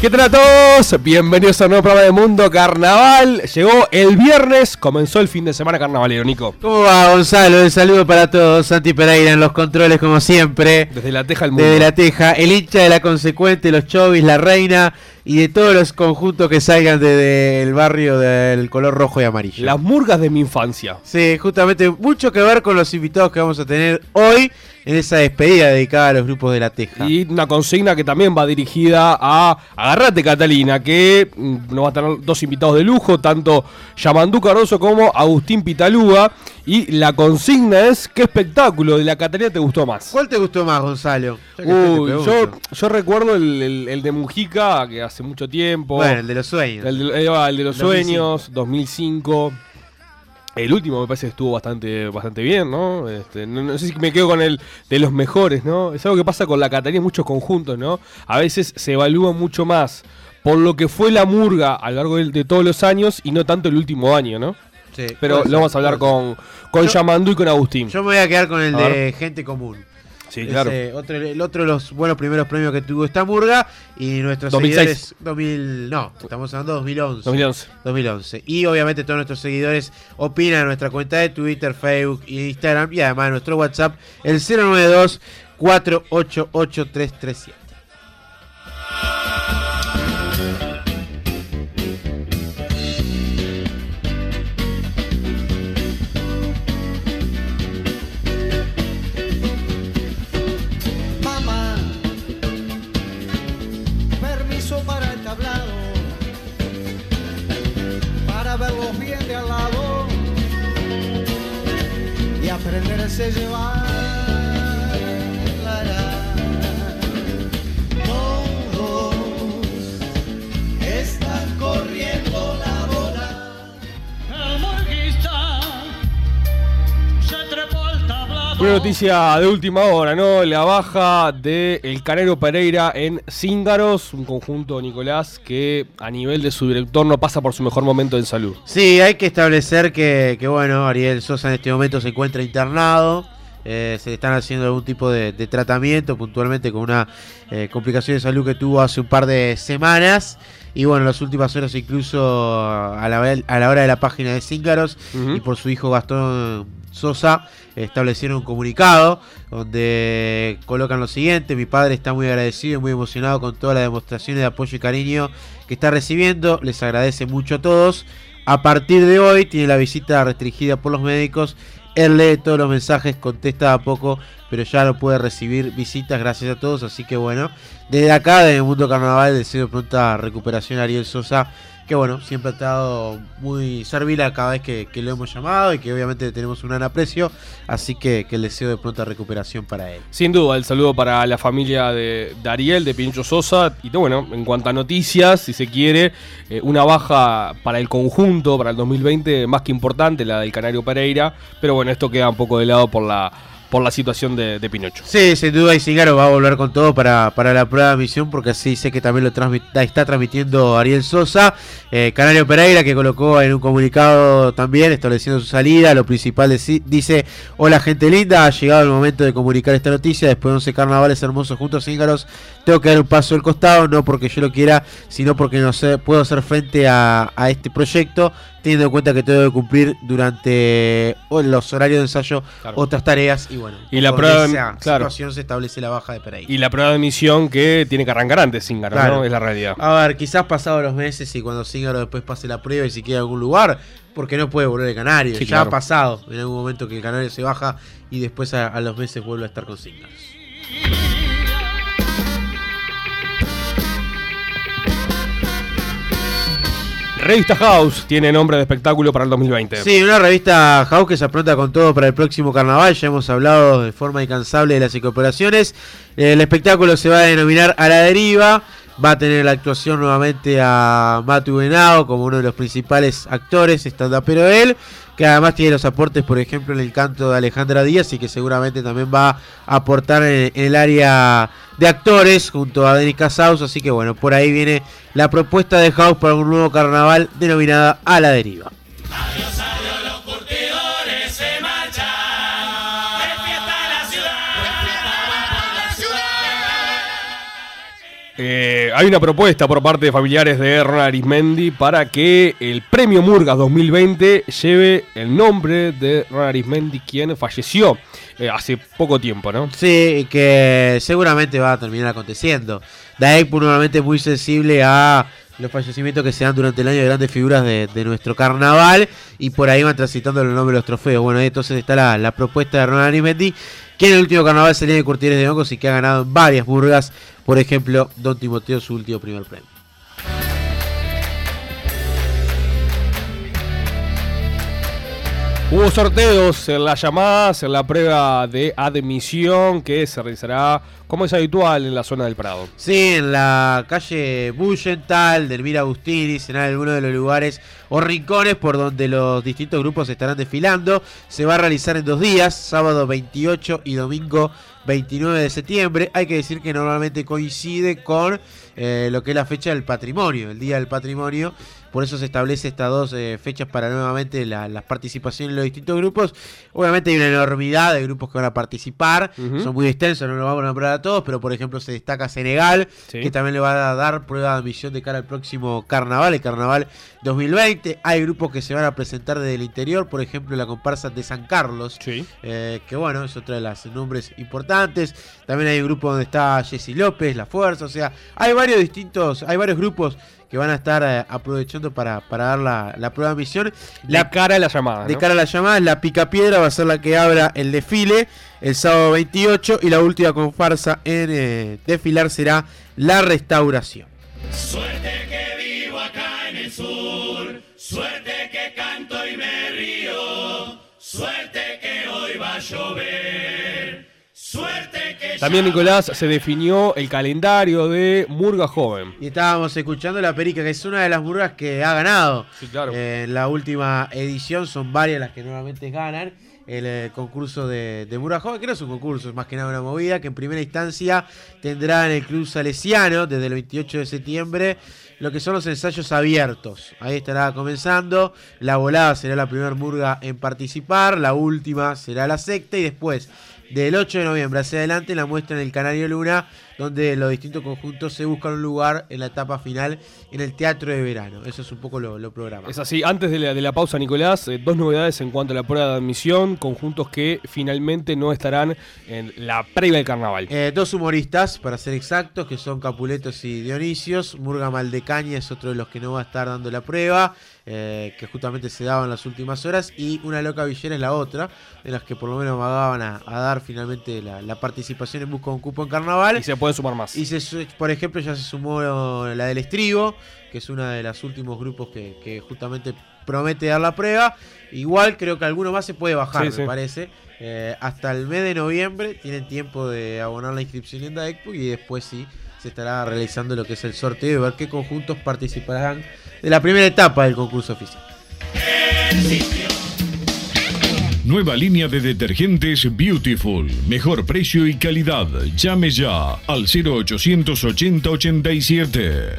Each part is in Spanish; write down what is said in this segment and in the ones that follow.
¿Qué tal a todos? Bienvenidos a un nuevo programa de Mundo Carnaval. Llegó el viernes, comenzó el fin de semana carnavalero, Nico. ¿Cómo va, Gonzalo? Un saludo para todos. Santi Pereira en los controles, como siempre. Desde la Teja al mundo. Desde la Teja, el hincha de la Consecuente, los Chovis, la Reina y de todos los conjuntos que salgan desde el barrio del color rojo y amarillo. Las murgas de mi infancia. Sí, justamente mucho que ver con los invitados que vamos a tener hoy en esa despedida dedicada a los grupos de la Teja. Y una consigna que también va dirigida a Agarrate Catalina, que mm, nos va a tener dos invitados de lujo, tanto Yamandú Cardoso como Agustín Pitalúa. Y la consigna es, ¿qué espectáculo de la Catalina te gustó más? ¿Cuál te gustó más, Gonzalo? Uy, yo, yo recuerdo el, el- el de Mujica, que hace mucho tiempo. Bueno, el de los sueños. El de, va, el de los 2005. sueños, 2005. El último me parece que estuvo bastante, bastante bien, ¿no? Este, no, no sé si me quedo con el de los mejores, ¿no? Es algo que pasa con la Catalina en muchos conjuntos, ¿no? A veces se evalúa mucho más por lo que fue la murga a lo largo de, de todos los años y no tanto el último año, ¿no? Sí, Pero lo vamos a hablar con, con Yo- Yamandú y con Agustín. Yo me voy a quedar con el A de ver. gente común. sí, Ese, claro. otro, el otro de los buenos primeros premios que tuvo esta murga y nuestros 2006. seguidores 2000, no, estamos hablando de 2011. 2011. 2011. Y obviamente todos nuestros seguidores opinan en nuestra cuenta de Twitter, Facebook y Instagram y además en nuestro WhatsApp el 092 488 337. Noticia de última hora, ¿no? La baja de El Canero Pereira en Cíngaros, un conjunto, Nicolás, que a nivel de su director no pasa por su mejor momento en salud. Sí, hay que establecer que, que, bueno, Ariel Sosa en este momento se encuentra internado. Eh, se le están haciendo algún tipo de, de tratamiento, puntualmente con una eh, complicación de salud que tuvo hace un par de semanas. Y bueno, en las últimas horas incluso a la, a la hora de la página de Cíngaros y por su hijo Gastón Sosa establecieron un comunicado donde colocan lo siguiente, mi padre está muy agradecido y muy emocionado con todas las demostraciones de apoyo y cariño que está recibiendo, les agradece mucho a todos. A partir de hoy tiene la visita restringida por los médicos, él lee todos los mensajes, contesta a poco, pero ya no puede recibir visitas, gracias a todos, así que bueno, desde acá, desde el Mundo Carnaval, deseo pronta recuperación a Ariel Sosa, que bueno, siempre ha estado muy servil a cada vez que, lo hemos llamado y que obviamente tenemos un gran aprecio, así que, el deseo de pronta recuperación para él. Sin duda, el saludo para la familia de, de Ariel, de Pincho Sosa. Y bueno, en cuanto a noticias, si se quiere, eh, una baja para el conjunto, para el 2020, más que importante, la del Canario Pereira. Pero bueno, esto queda un poco de lado por la, por la situación de, de Pinocho. Sí, sin duda y Cingaro va a volver con todo para, para la prueba de misión porque así sé que también lo transmit- está transmitiendo Ariel Sosa. Eh, Canario Pereira que colocó en un comunicado también estableciendo su salida. Lo principal deci- dice, hola gente linda, ha llegado el momento de comunicar esta noticia. Después de 11 carnavales hermosos juntos Cíngaros, tengo que dar un paso al costado, no porque yo lo quiera, sino porque no sé, puedo hacer frente a este proyecto. Teniendo en cuenta que tengo que cumplir durante los horarios de ensayo Claro. otras tareas y bueno, Y la prueba de- esa claro. situación se establece la baja de Pereira. Y la prueba de misión que tiene que arrancar antes, Zingaro, Claro. ¿no? Es la realidad. A ver, quizás pasados los meses y cuando Cíngaro después pase la prueba y si queda algún lugar, porque no puede volver el Canario. Sí, ya ha pasado en algún momento que el Canario se baja y después a, a los meses vuelve a estar con Cíngaros. Revista House tiene nombre de espectáculo para el 2020. Sí, una revista House que se apronta con todo para el próximo carnaval. Ya hemos hablado de forma incansable de las incorporaciones. El espectáculo se va a denominar A la Deriva. Va a tener la actuación nuevamente a Matu Benao como uno de los principales actores, estando pero él, que además tiene los aportes, por ejemplo, en el canto de Alejandra Díaz y que seguramente también va a aportar en, en el área de actores junto a Denis Casaus. Así que bueno, por ahí viene la propuesta de House para un nuevo carnaval denominada A la Deriva. Eh, hay una propuesta por parte de familiares de Ronald Arismendi para que el premio Murgas 2020 lleve el nombre de Ronald Arismendi, quien falleció eh, hace poco tiempo, ¿no? Sí, que seguramente va a terminar aconteciendo. Daekpu normalmente es muy sensible a los fallecimientos que se dan durante el año de grandes figuras de, nuestro carnaval y por ahí van transitando los nombres de los trofeos. Bueno, entonces está la, la propuesta de Ronald Arismendi, que en el último carnaval salía de Curtieres de Hongos y que ha ganado varias burgas, por ejemplo, Don Timoteo su último primer premio. Hubo sorteos en las llamadas, en la prueba de admisión que se realizará como es habitual en la zona del Prado. Sí, en la calle Bullental, Delmira Agustini, en alguno de los lugares o rincones por donde los distintos grupos estarán desfilando. Se va a realizar en dos días, sábado 28 y domingo 29 de septiembre. Hay que decir que normalmente coincide con eh, lo que es la fecha del patrimonio, el Día del Patrimonio. Por eso se establece estas dos eh, fechas para nuevamente la- las participaciones en los distintos grupos. Obviamente hay una enormidad de grupos que van a participar. Son muy extensos, no lo vamos a nombrar a todos, pero por ejemplo se destaca Senegal, Sí. que también le va a dar prueba de admisión de cara al próximo carnaval, el carnaval 2020. Hay grupos que se van a presentar desde el interior, por ejemplo la comparsa de San Carlos, Sí. eh, que bueno, es otra de las nombres importantes. También hay un grupo donde está Jessy López, La Fuerza, o sea, hay varios distintos, hay varios grupos que van a estar eh, aprovechando para, para dar la, la prueba de admisión. La La cara de la llamada. de ¿no? cara a las llamadas, la picapiedra va a ser la que abra el desfile el sábado 28 y la última comparsa en eh, desfilar será la restauración. Suerte que vivo acá en el sur, suerte que canto y me río, suerte que hoy va a llover, También, Nicolás, se definió el calendario de Murga Joven. Y estábamos escuchando la perica, que es una de las burgas que ha ganado. Sí, claro. Eh, en la última edición son varias las que normalmente ganan. El eh, concurso de, de Burga Joven, que no es un concurso, es más que nada una movida, que en primera instancia tendrá en el Club Salesiano desde el 28 de septiembre lo que son los ensayos abiertos. Ahí estará comenzando. La volada será la primera murga en participar, la última será la secta y después del 8 de noviembre hacia adelante la muestra en el Canario Luna, donde los distintos conjuntos se buscan un lugar en la etapa final en el Teatro de Verano. Eso es un poco lo, lo programa. Es así, antes de la, de la pausa, Nicolás, eh, dos novedades en cuanto a la prueba de admisión, conjuntos que finalmente no estarán en la previa del carnaval. Eh, dos humoristas, para ser exactos, que son Capuletos y Dionisios. Murga Maldecaña es otro de los que no va a estar dando la prueba, eh, que justamente se daba en las últimas horas. Y Una Loca Villera es la otra, de las que por lo menos van a, a dar finalmente la, la participación en Busca un Cupo en Carnaval. Y se pueden sumar más. Y se por ejemplo, ya se sumó la del Estribo, que es una de los últimos grupos que, que justamente promete dar la prueba. Igual creo que alguno más se puede bajar, Sí, me sí. parece. Eh, hasta el mes de noviembre tienen tiempo de abonar la inscripción en Daecpu y después sí se estará realizando lo que es el sorteo y ver qué conjuntos participarán de la primera etapa del concurso oficial. Nueva línea de detergentes Beautiful. Mejor precio y calidad. Llame ya al 0880 87.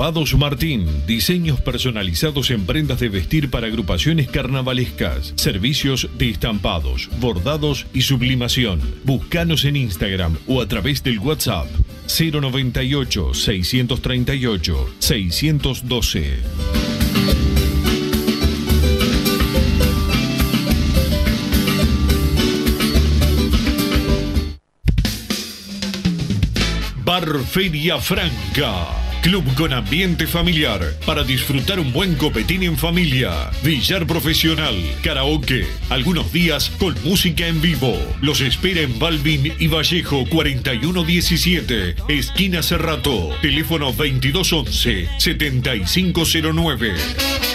Estampados Martín. Diseños personalizados en prendas de vestir para agrupaciones carnavalescas. Servicios de estampados, bordados y sublimación. Búscanos en Instagram o a través del WhatsApp 098 638 612. Bar Feria Franca. Club con ambiente familiar para disfrutar un buen copetín en familia. Billar profesional, karaoke, algunos días con música en vivo. Los espera en Balvin y Vallejo 4117, esquina Cerrato. Teléfono 2211 7509.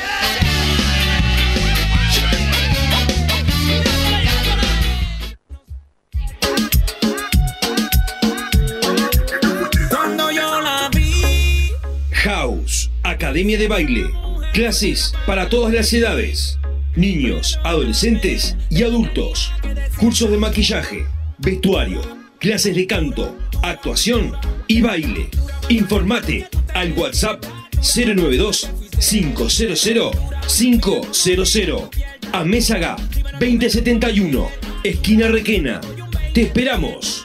Academia de Baile. Clases para todas las edades. Niños, adolescentes y adultos. Cursos de maquillaje, vestuario, clases de canto, actuación y baile. Informate al WhatsApp 092 500 500. Amésaga 2071, esquina Requena. Te esperamos.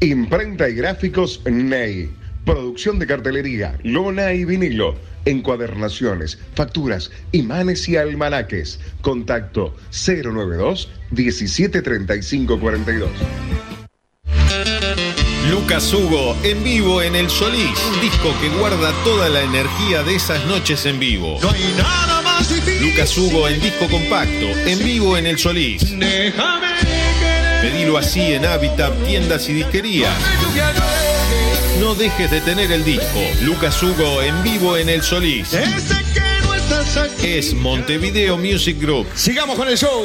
Imprenta y gráficos Ney. Producción de cartelería, lona y vinilo. Encuadernaciones, facturas, imanes y almanaques. Contacto 092 1735 42. Lucas Hugo en vivo en El Solís, un disco que guarda toda la energía de esas noches en vivo. No hay nada más difícil. Lucas Hugo en disco compacto, en vivo en El Solís. Déjame. Pedilo así en Habitat, tiendas y disquerías. No dejes de tener el disco. Lucas Hugo en vivo en El Solís. Es Montevideo Music Group. Sigamos con el show.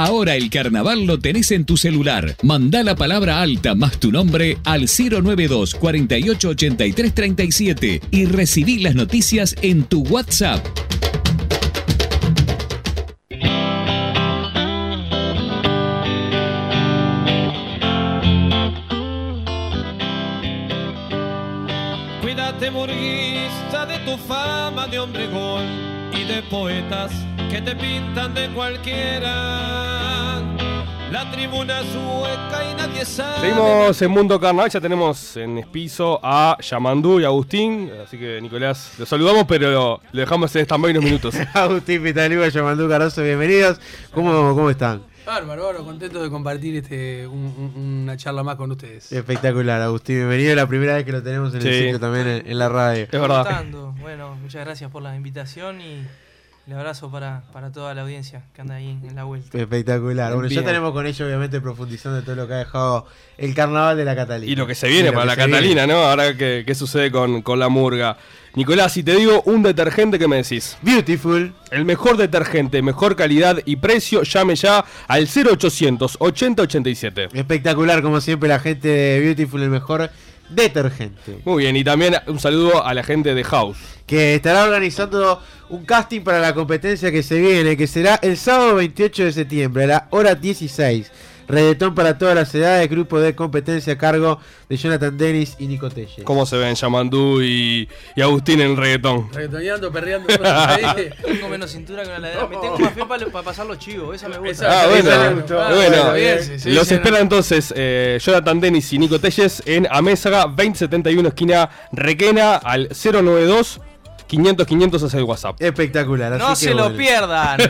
Ahora el carnaval lo tenés en tu celular. Mandá la palabra alta más tu nombre al 092 48 83 37 y recibí las noticias en tu WhatsApp. Cuídate, burguista, de tu fama de hombre gol y de poetas que te pintan de cualquiera. La tribuna sueca y nadie sabe. Seguimos en Mundo Carnaval, ya tenemos en Espizo a Yamandú y Agustín, así que Nicolás, los saludamos, pero lo, lo dejamos en stand-by unos minutos. Agustín Pitaliba, Yamandú Caroso, bienvenidos. ¿Cómo, ¿Cómo están? Bárbaro, bárbaro, contento de compartir este, un- un- una charla más con ustedes. Espectacular, Agustín, bienvenido. La primera vez que lo tenemos en el sitio también en, en la radio. Es verdad. Bueno, muchas gracias por la invitación y el abrazo para, para toda la audiencia que anda ahí en la vuelta. Espectacular. Bueno, Bien. ya tenemos con ello, obviamente, profundizando en todo lo que ha dejado el carnaval de la Catalina. Y lo que se viene para la Catalina, viene. ¿no? Ahora que, qué sucede con, con la murga. Nicolás, si te digo un detergente, ¿qué me decís? Beautiful. El mejor detergente, mejor calidad y precio, llame ya al 0800 80 87. Espectacular, como siempre, la gente de Beautiful, el mejor detergente. Muy bien, y también un saludo a la gente de House. Que estará organizando un casting para la competencia que se viene, que será el sábado 28 de septiembre, a la hora 16. Reggaetón para todas las edades, grupo de competencia a cargo de Jonathan Dennis y Nico Telle. ¿Cómo se ven Yamandú y, y Agustín en el reggaetón? Reggaetoneando, perreando. Tengo menos cintura que una ladera. Me tengo más fe para pasar los chivos. Esa me gusta. Ah, bueno, esa le gustó. Ah, bueno, bueno, bien, sí, sí, los sí, espera entonces eh, Jonathan Dennis y Nico Telles en Amézaga 2071 esquina Requena al 092 500 500 hacia el WhatsApp. Espectacular. No se lo pierdan. Ahí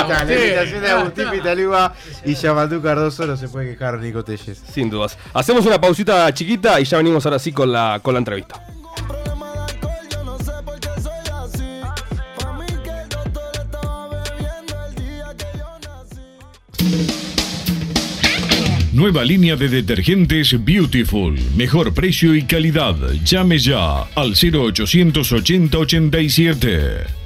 está, la invitación de Agustín Pitaluba y Yamandú Cardoso no se puede quejar Nico Telles. Sin dudas. Hacemos una pausita chiquita y ya venimos ahora sí con la, con la entrevista. Nueva línea de detergentes Beautiful. Mejor precio y calidad. Llame ya al 0880 87.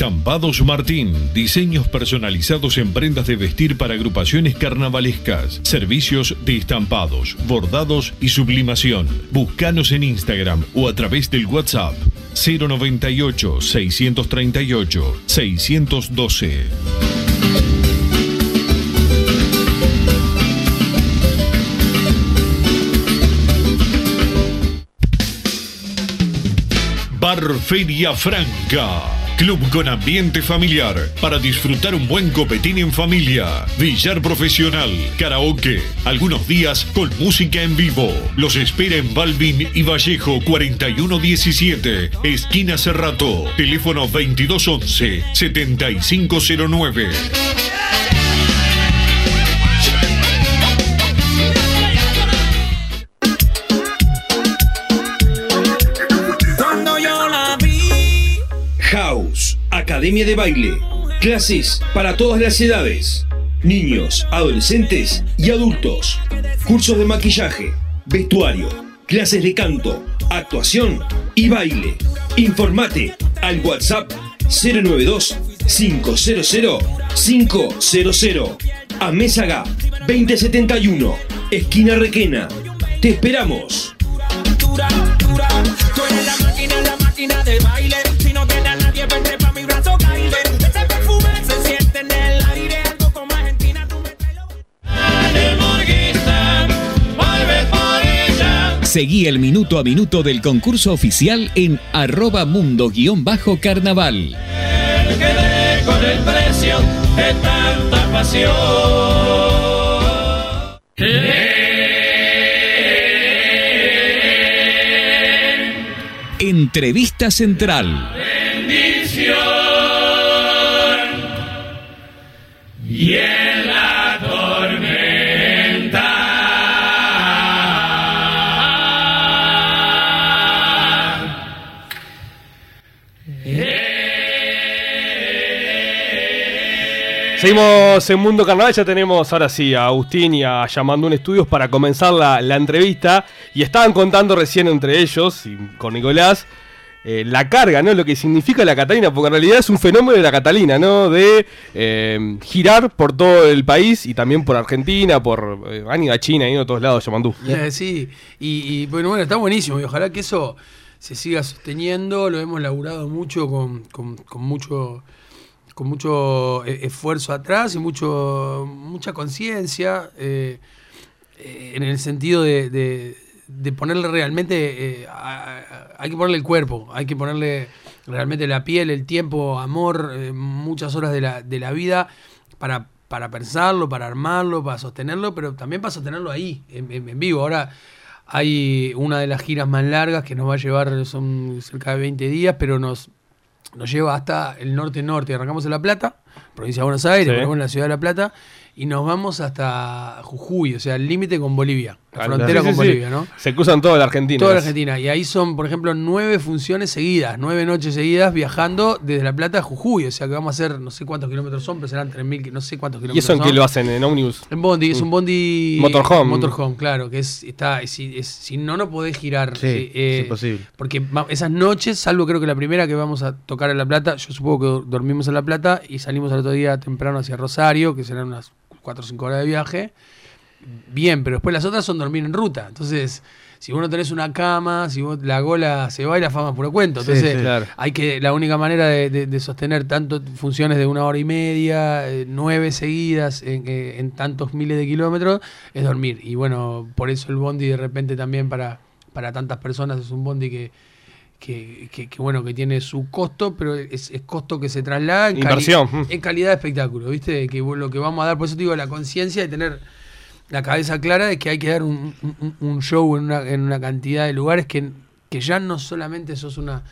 Estampados Martín, diseños personalizados en prendas de vestir para agrupaciones carnavalescas, servicios de estampados, bordados y sublimación. Búscanos en Instagram o a través del WhatsApp 098 638 612. Bar Feria Franca. Club con ambiente familiar para disfrutar un buen copetín en familia. Billar profesional, karaoke, algunos días con música en vivo. Los espera en Balvin y Vallejo 4117, esquina Cerrato. Teléfono 2211 7509. Academia de Baile. Clases para todas las edades. Niños, adolescentes y adultos. Cursos de maquillaje, vestuario, clases de canto, actuación y baile. Informate al WhatsApp 092 500 500. Amézaga 2071, esquina Requena. Te esperamos. Seguí el minuto a minuto del concurso oficial en arroba mundo-carnaval. Quedé con el precio de tanta pasión. Entrevista Central. Bendición. Y Seguimos en Mundo Carnaval, ya tenemos ahora sí a Agustín y a Yamandún Estudios para comenzar la, la entrevista. Y estaban contando recién entre ellos y con Nicolás eh, la carga, ¿no? Lo que significa la Catalina, porque en realidad es un fenómeno de la Catalina, ¿no? De eh, girar por todo el país y también por Argentina, por eh, a China, ido a todos lados, Yamandú. Eh, sí, y, y, bueno, bueno, está buenísimo y ojalá que eso se siga sosteniendo, lo hemos laburado mucho con, con- con mucho con mucho eh, esfuerzo atrás y mucho mucha conciencia eh, en el sentido de, de- ponerle realmente eh, hay que ponerle el cuerpo, hay que ponerle realmente la piel, el tiempo, amor, muchas horas de la, de la vida para, para pensarlo, para armarlo, para sostenerlo, pero también para sostenerlo ahí, en- en vivo. Ahora hay una de las giras más largas que nos va a llevar, son cerca de 20 días, pero nos, nos lleva hasta el norte-norte. Arrancamos en La Plata, provincia de Buenos Aires, Sí. ponemos en la ciudad de La Plata, y nos vamos hasta Jujuy, o sea, el límite con Bolivia, la Claro. frontera Sí, con sí. Bolivia, ¿no? Se cruzan toda la Argentina. Toda la Argentina. Y ahí son, por ejemplo, nueve funciones seguidas, nueve noches seguidas viajando desde La Plata a Jujuy. O sea que vamos a hacer, no sé cuántos kilómetros son, pero serán 3.000, no sé cuántos ¿Y kilómetros eso en qué lo hacen? ¿En Omnibus? En Bondi, es un Bondi. Motorhome. Motorhome, claro, que es, está, si, es- si no, no podés girar. Sí, eh, eh, es imposible. Porque esas noches, salvo creo que la primera que vamos a tocar en La Plata, yo supongo que dormimos en La Plata y salimos al otro día temprano hacia Rosario, que serán unas 4 o 5 horas de viaje. Bien, pero después las otras son dormir en ruta. Entonces, si vos no tenés una cama, si vos la gola se va y la fama puro cuento. Entonces, sí. Claro. hay que, la única manera de, de- de sostener tanto funciones de una hora y media, eh, nueve seguidas en, eh, en tantos miles de kilómetros, es dormir. Y bueno, por eso el bondi de repente también para, para tantas personas es un bondi que, que, que- que, bueno, que tiene su costo, pero es, es costo que se traslada en, cali- Inversión. mm. en calidad de espectáculo, ¿viste? Que lo que vamos a dar, por eso te digo, la conciencia de tener la cabeza clara de que hay que dar un, un- un show en una, en una cantidad de lugares que, que ya no solamente sos una,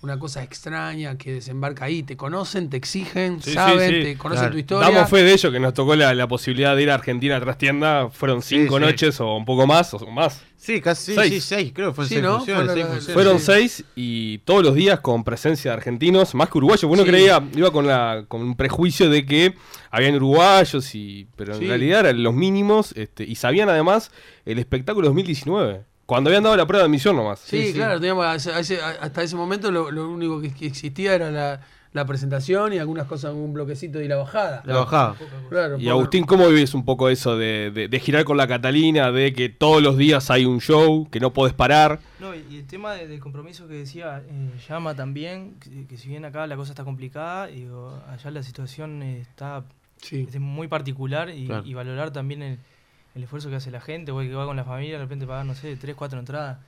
una cosa extraña que desembarca ahí, te conocen, te exigen, Sí, saben, sí. te conocen Claro. tu historia. Damos fe de ello, que nos tocó la, la posibilidad de ir a Argentina tras tienda. Fueron cinco sí. noches o un poco más, o más. Sí, casi Seis. sí, seis, creo que fueron Sí, seis ¿no? funciones, Fueron seis la- funciones. Fueron Sí. seis y todos los días con presencia de argentinos, más que uruguayos. Uno Sí. creía, iba con, la, con un prejuicio de que habían uruguayos, y pero en Sí. realidad eran los mínimos este, y sabían además el espectáculo 2019. Cuando habían dado la prueba de admisión nomás. Sí, claro, teníamos ese- a- hasta ese momento lo, lo único que, que existía era la, la presentación y algunas cosas, un bloquecito y la bajada. La bajada. Claro, Y Agustín, ¿cómo vives un poco eso de, de- de girar con la Catalina, de que todos los días hay un show, que no podés parar? No, y el tema de- del compromiso que decía eh, Llama también, que, que si bien acá la cosa está complicada, digo, allá la situación está es muy particular y, Claro. y valorar también el, el esfuerzo que hace la gente, o el que va con la familia, de repente pagar, no sé, tres, cuatro entradas.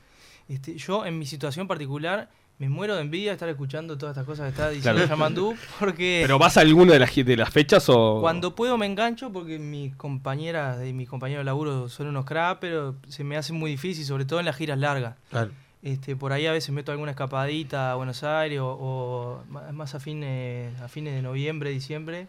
Este, yo, en mi situación particular, me muero de envidia de estar escuchando todas estas cosas que está diciendo Claro. Yamandú, porque... ¿Pero vas a alguna de las, de las fechas o...? Cuando puedo me engancho porque mis compañeras y mis compañeros de laburo son unos cracks, pero se me hace muy difícil, sobre todo en las giras largas. Claro. Este, por ahí a veces meto alguna escapadita a Buenos Aires o, o más a fines, a fines de noviembre, diciembre.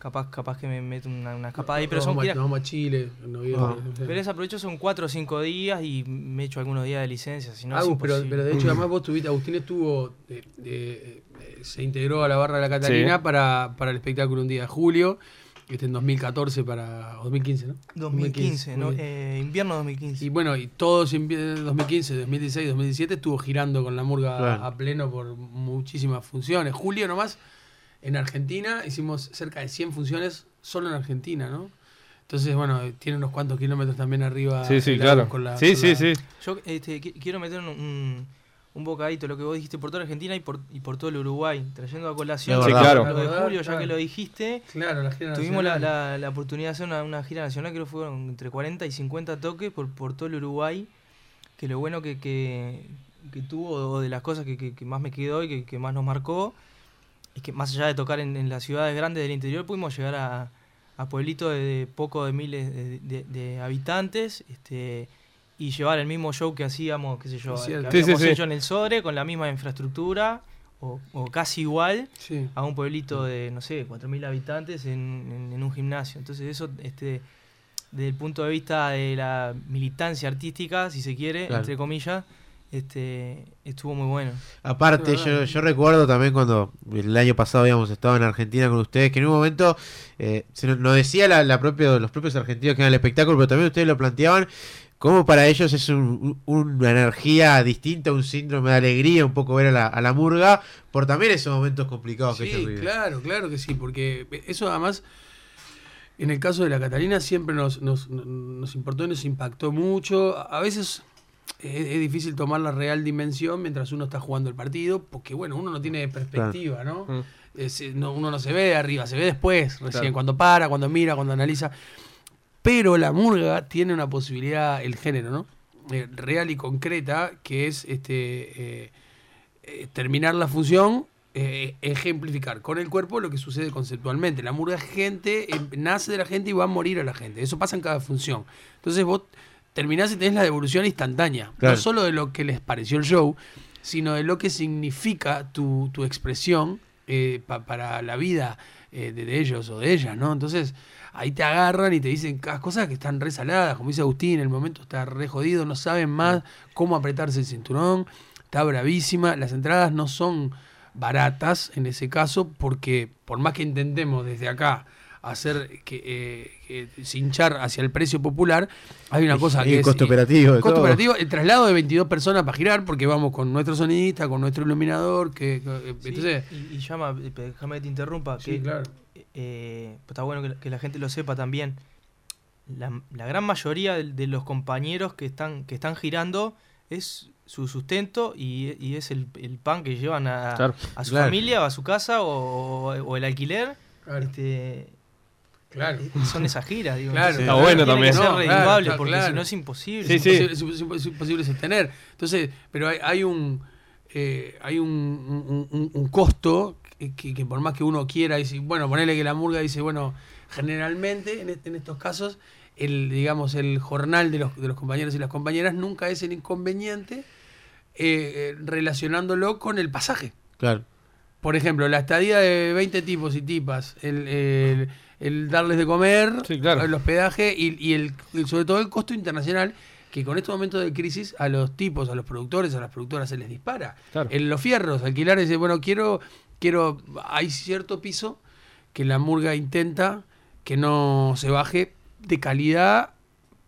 Capaz, capaz que me meto una, una escapada ahí, pero Nos son vamos a- nos vamos a Chile en noviembre. Ah. no sé. Pero ese aprovecho son cuatro o cinco días y me echo algunos días de licencia. Si no es Agus, pero, de hecho, además vos tuviste, Agustín estuvo, eh, eh, eh, se integró a la barra de la Catalina Sí. para, para el espectáculo un día de julio, este en 2014 para, o 2015, ¿no? 2015, ¿no? muy bien. Eh, invierno 2015. Y bueno, y todos en 2015, 2016, 2017 estuvo girando con la murga Claro. a pleno por muchísimas funciones. Julio nomás, en Argentina, hicimos cerca de 100 funciones solo en Argentina, ¿no? Entonces, bueno, tiene unos cuantos kilómetros también arriba. Sí, sí, claro. Agus con la- Sí, con sí, la- sí. Yo este, qui- quiero meter un, un, un bocadito, lo que vos dijiste por toda Argentina y por, y por todo el Uruguay, trayendo a colación Sí, claro. lo de Julio, ya que lo dijiste. Claro, la gira Tuvimos la, nacional. la- la oportunidad de hacer una, una gira nacional, creo que fueron entre 40 y 50 toques por, por todo el Uruguay. Que lo bueno que, que, que tuvo, o de las cosas que, que- que más me quedó y que, que más nos marcó, es que más allá de tocar en, en las ciudades grandes del interior, pudimos llegar a, a pueblitos de poco de miles de, de- de habitantes este, y llevar el mismo show que hacíamos, qué sé yo, Es que. Sí, sí, habíamos sí. hecho en el Sodre con la misma infraestructura o, o casi igual Sí. a un pueblito de, no sé, 4.000 habitantes en, en- en un gimnasio. Entonces eso, este, desde el punto de vista de la militancia artística, si se quiere, Claro. entre comillas, este, estuvo muy bueno. Aparte, yo, recuerdo también cuando el año pasado habíamos estado en Argentina con ustedes, que en un momento eh, se nos, nos decía la, la propio, los propios argentinos que eran el espectáculo, pero también ustedes lo planteaban como para ellos es un- un- una energía distinta, un síndrome de alegría, un poco ver a la, a la murga, por también esos momentos complicados que Sí, ellos viven. claro, claro que sí, porque eso además, en el caso de la Catalina, siempre nos, nos, nos importó y nos impactó mucho. A veces es, es difícil tomar la real dimensión mientras uno está jugando el partido, porque bueno, uno no tiene perspectiva, ¿no? Mm. Es- no, Uno no se ve de arriba, se ve después, recién, Claro. cuando para, cuando mira, cuando analiza. Pero la murga tiene una posibilidad, el género, ¿no? Eh, real y concreta, que es este eh, eh, terminar la función, eh, ejemplificar con el cuerpo lo que sucede conceptualmente. La murga es gente, eh, nace de la gente y va a morir a la gente. Eso pasa en cada función. Entonces vos terminás y tenés la devolución instantánea. Claro. No solo de lo que les pareció el show, sino de lo que significa tu, tu expresión eh, pa- para la vida eh, de, de ellos o de ellas, ¿no? Entonces ahí te agarran y te dicen cosas que están resaladas, como dice Agustín, el momento está re jodido, no saben más cómo apretarse el cinturón, está bravísima, las entradas no son baratas en ese caso, porque por más que intentemos desde acá hacer que, eh, que cinchar hacia el precio popular, hay una cosa que es costo operativo de costo todo. operativo, el traslado de 22 personas para girar, porque vamos con nuestro sonidista, con nuestro iluminador, que, que- Sí, entonces y, y llama, eh, déjame que te interrumpa, Sí, que claro. eh, está bueno que, la- que la gente lo sepa también. La, la gran mayoría de, de los compañeros que están, que están girando es su sustento y, y es el, el pan que llevan a, Claro. a su Claro. familia o a su casa o, o el alquiler. Este, Claro. eh, Son esas giras, digo. Claro, Entonces, Está bueno también. que ser No, claro, claro, porque claro. si no es imposible. Sí, es, sí. imposible, es imposible- es imposible sostener. Entonces, pero hay, hay un eh, hay un, un- un- un costo que, que- que por más que uno quiera, dice, bueno, ponerle que la murga dice, bueno, generalmente en, este- en estos casos, el digamos el jornal de los, de los compañeros y las compañeras nunca es el inconveniente eh, eh, relacionándolo con el pasaje. Claro. Por ejemplo, la estadía de 20 tipos y tipas, el, el- el darles de comer, el hospedaje y, y el, y sobre todo el costo internacional, que con estos momentos de crisis a los tipos, a los productores, a las productoras se les dispara. En los fierros, alquilar dice, bueno, quiero, quiero, hay cierto piso que la murga intenta que no se baje de calidad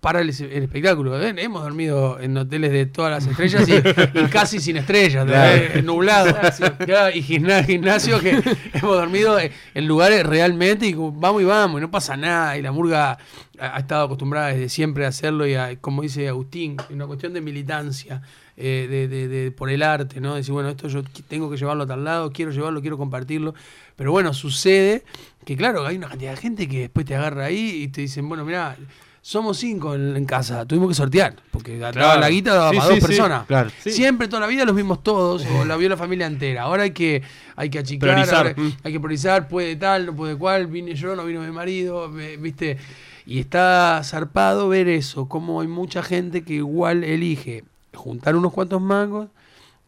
para el, el espectáculo. ¿ven? Hemos dormido en hoteles de todas las estrellas y, y casi sin estrellas, Claro. ¿eh? nublado. Claro, y gimna- gimnasio que hemos dormido en lugares realmente y vamos y vamos, y no pasa nada. Y la murga ha, ha estado acostumbrada desde siempre a hacerlo y a, como dice Agustín, es una cuestión de militancia. eh, de, de- de- por el arte, ¿no? Decir, bueno, esto yo tengo que llevarlo a tal lado, quiero llevarlo, quiero compartirlo. Pero bueno, sucede que, claro, hay una cantidad de gente que después te agarra ahí y te dicen, bueno, mira, somos cinco en, en casa, tuvimos que sortear, porque daba Claro. la guita daba Sí, para sí, dos sí, personas. claro. Sí. Siempre, toda la vida los vimos todos, o la vio la familia entera. Ahora hay que, hay que achicar, Priorizar. ahora Mm. hay que priorizar, puede tal, no puede cual, vine yo, no vino mi marido, me- viste. Y está zarpado ver eso, como hay mucha gente que igual elige juntar unos cuantos mangos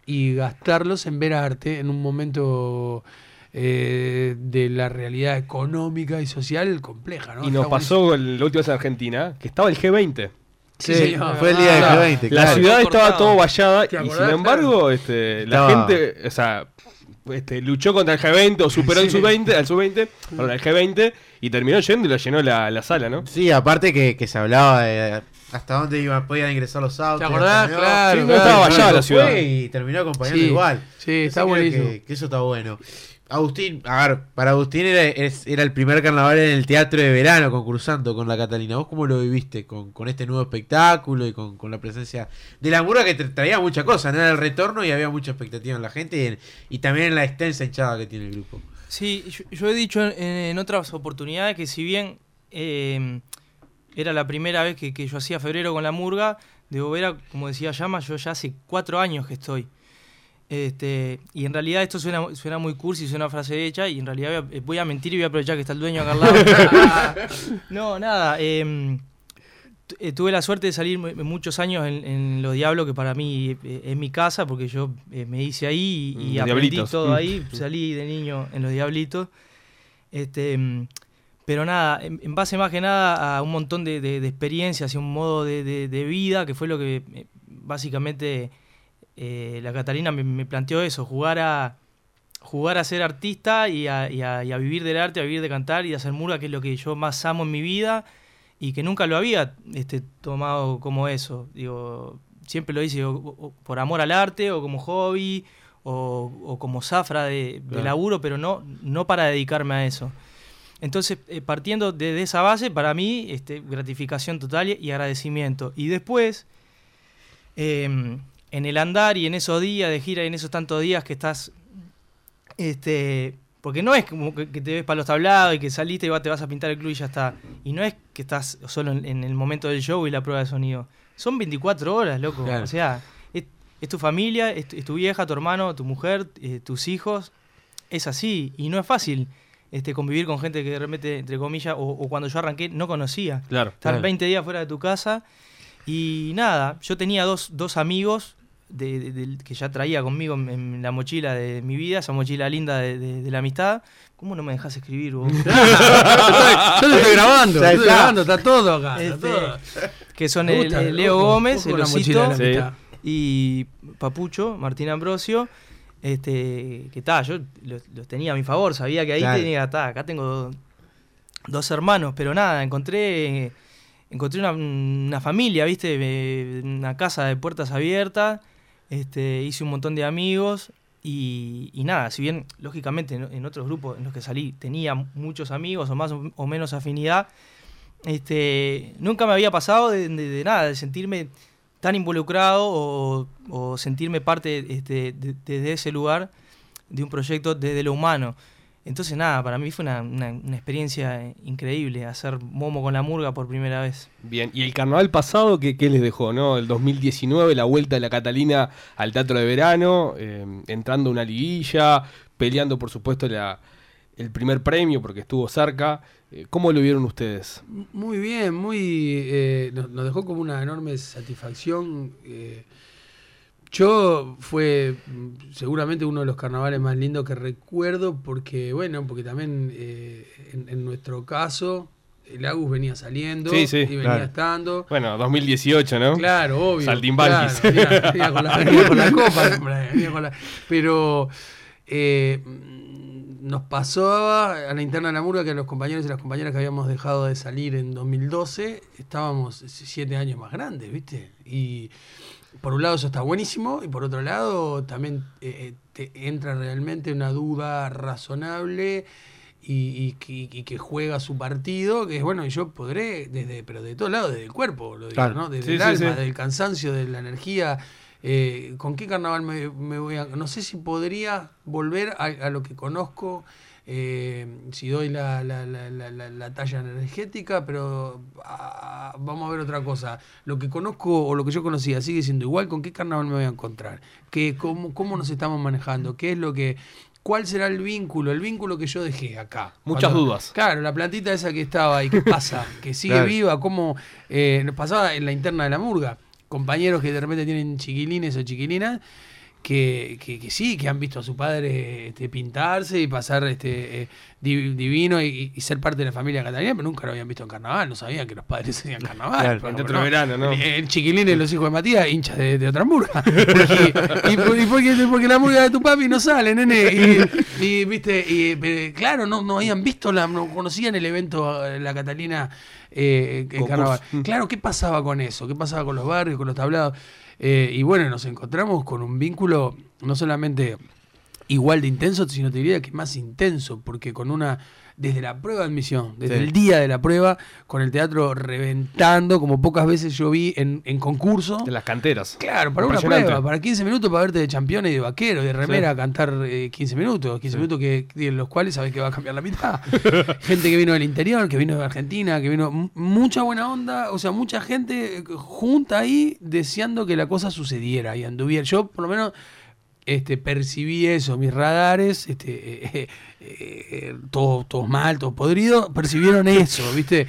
y gastarlos en ver arte en un momento eh, de la realidad económica y social compleja. ¿no? Y nos pasó el- la última vez en Argentina, que estaba el G20. Sí, señor. fue el día del Ah, G20, La claro. ciudad estaba todo vallada ¿Te y sin embargo este, la gente, o sea, este, luchó contra el G20 o superó el Sí. sub-20, al sub-20, perdón, el G20 y terminó yendo y lo llenó la, la sala, ¿no? Sí, aparte que, que se hablaba de hasta dónde iban, podían ingresar los autos. ¿Te acordás? hasta Claro, Sí, claro. estaba vallada la ciudad. Y terminó acompañando Sí, igual. sí, está buenísimo. Que, que eso está bueno. Agustín, a ver, para Agustín era, el primer carnaval en el teatro de verano concursando con la Catalina. ¿Vos cómo lo viviste con, este nuevo espectáculo y con, la presencia de la murga que traía mucha cosa? ¿no? Era el retorno y había mucha expectativa en la gente y, en- y también en la extensa hinchada que tiene el grupo. Sí, yo, he dicho en, otras oportunidades que si bien eh, era la primera vez que, que yo hacía febrero con la murga, de Bovera, como decía Llama, yo ya hace cuatro años que estoy. Este, y en realidad esto suena, suena muy cursi, suena frase hecha, y en realidad voy a, voy a mentir y voy a aprovechar que está el dueño acá al lado. no, nada. em, eh, tuve la suerte de salir mu- muchos años en, en Los Diablos, que para mí eh, es mi casa, porque yo eh, me hice ahí y, y Mm, aprendí Diablitos. todo ahí. Salí de niño en Los Diablitos. Este, mm, pero nada, en, en base más que nada a un montón de, de- de experiencias y un modo de, de- de vida, que fue lo que eh, básicamente eh, la Catalina me, me planteó eso, jugar a jugar a ser artista y a, y a- y a vivir del arte, a vivir de cantar y de hacer murga, que es lo que yo más amo en mi vida y que nunca lo había este, tomado como eso. Digo, siempre lo hice o- o- por amor al arte o como hobby o, o como zafra de, de laburo, pero no, no para dedicarme a eso. Entonces, eh, partiendo de, de esa base, para mí, este, gratificación total y agradecimiento. Y después, eh, en el andar y en esos días de gira y en esos tantos días que estás, este, porque no es como que, te ves para los tablados y que saliste y te vas a pintar el club y ya está. Y no es que estás solo en, el momento del show y la prueba de sonido. Son 24 horas, loco. Claro. O sea, es, es tu familia, es, tu- es tu vieja, tu hermano, tu mujer, eh, tus hijos. Es así. Y no es fácil este, convivir con gente que de repente, entre comillas, o, o cuando yo arranqué no conocía. Claro. Estar Claro. 20 días fuera de tu casa. Y nada, yo tenía dos, dos amigos, de- de- que ya traía conmigo en, en la mochila de mi vida, esa mochila linda de, de- de la amistad. ¿Cómo no me dejas escribir vos? Yo te estoy grabando, Ya te estoy está. grabando, está todo acá. está Este, todo. que son el, Leo ojo, Gómez, el Osito y Papucho, Martín Ambrosio. Este, que tal, yo los, los tenía a mi favor, sabía que ahí Claro. tenía, ta, acá tengo do- dos hermanos, pero nada, encontré encontré una, una familia, ¿viste? Eh, Una casa de puertas abiertas, este, hice un montón de amigos y, nada, si bien lógicamente en, otros grupos en los que salí tenía muchos amigos o más o, menos afinidad, este, nunca me había pasado de, de- de nada, de sentirme tan involucrado o, sentirme parte este, de- desde ese lugar de un proyecto desde lo humano. Entonces nada, para mí fue una, una- una experiencia increíble hacer Momo con la murga por primera vez. Bien, y el carnaval pasado, ¿qué, qué les dejó? no El 2019, la vuelta de la Catalina al Teatro de Verano, eh, entrando a una liguilla, peleando por supuesto la, el primer premio porque estuvo cerca. Eh, ¿Cómo lo vieron ustedes? Muy bien, muy. eh, nos, nos dejó como una enorme satisfacción. eh. Yo fue mm, seguramente uno de los carnavales más lindos que recuerdo, porque, bueno, porque también eh, en, en nuestro caso, el Agus venía saliendo Sí, sí, y venía claro. estando. Bueno, 2018, ¿no? Claro, obvio. Saltimbanquis. claro, venía, con la, venía con la copa, hombre, venía con la- pero eh, nos pasó a la interna de la murga que los compañeros y las compañeras que habíamos dejado de salir en 2012 estábamos siete años más grandes, ¿viste? Y por un lado eso está buenísimo y por otro lado también eh, eh, te entra realmente una duda razonable y, y que- y que juega su partido, que es bueno, y yo podré, desde, pero de todos lados, desde el cuerpo, lo digo, Claro. ¿no? Desde Sí, el sí, alma, sí. del cansancio, de la energía. eh, ¿Con qué carnaval me, me voy a.? No sé si podría volver a, a lo que conozco, eh, si doy la, la, la, la, la- la talla energética, pero ah, vamos a ver otra cosa. Lo que conozco o lo que yo conocía sigue siendo igual. ¿Con qué carnaval me voy a encontrar? ¿Qué, cómo, ¿Cómo nos estamos manejando? ¿Qué es lo que.? ¿Cuál será el vínculo? El vínculo que yo dejé acá. Muchas Cuando- dudas. Claro, la plantita esa que estaba ahí, ¿qué pasa? Que sigue Claro. viva, ¿cómo eh, nos pasaba en la interna de la murga? Compañeros que de repente tienen chiquilines o chiquilinas que, que, que sí, que han visto a su padre este, pintarse y pasar este eh, di- divino y, y ser parte de la familia catalina, pero nunca lo habían visto en carnaval, no sabían que los padres hacían carnaval. Claro, Pero de Verano, ¿no? El, chiquilín y los hijos de Matías, hinchas de, de otra murga. y, y por- y porque, porque la murga de tu papi no sale, nene. Y, y, viste, y, claro, no, no habían visto, la, no conocían el evento, eh, la Catalina eh, en carnaval. Claro, ¿qué pasaba con eso? ¿Qué pasaba con los barrios, con los tablados? Eh, y bueno, nos encontramos con un vínculo no solamente igual de intenso, sino te diría que más intenso, porque con una, desde la prueba de admisión, desde Sí. el día de la prueba, con el teatro reventando, como pocas veces yo vi en, en concurso. De las canteras. Claro, para una prueba, para 15 minutos para verte de campeón y de vaquero, de remera, Sí. cantar eh, 15 minutos, 15 Sí. minutos que, en los cuales sabes que va a cambiar la mitad. gente que vino del interior, que vino de Argentina, que vino mucha buena onda, o sea, mucha gente eh, junta ahí deseando que la cosa sucediera y anduviera. Yo, por lo menos, este, percibí eso, mis radares, este, eh, eh, eh, todos, todos mal, todos podridos, percibieron eso, ¿viste?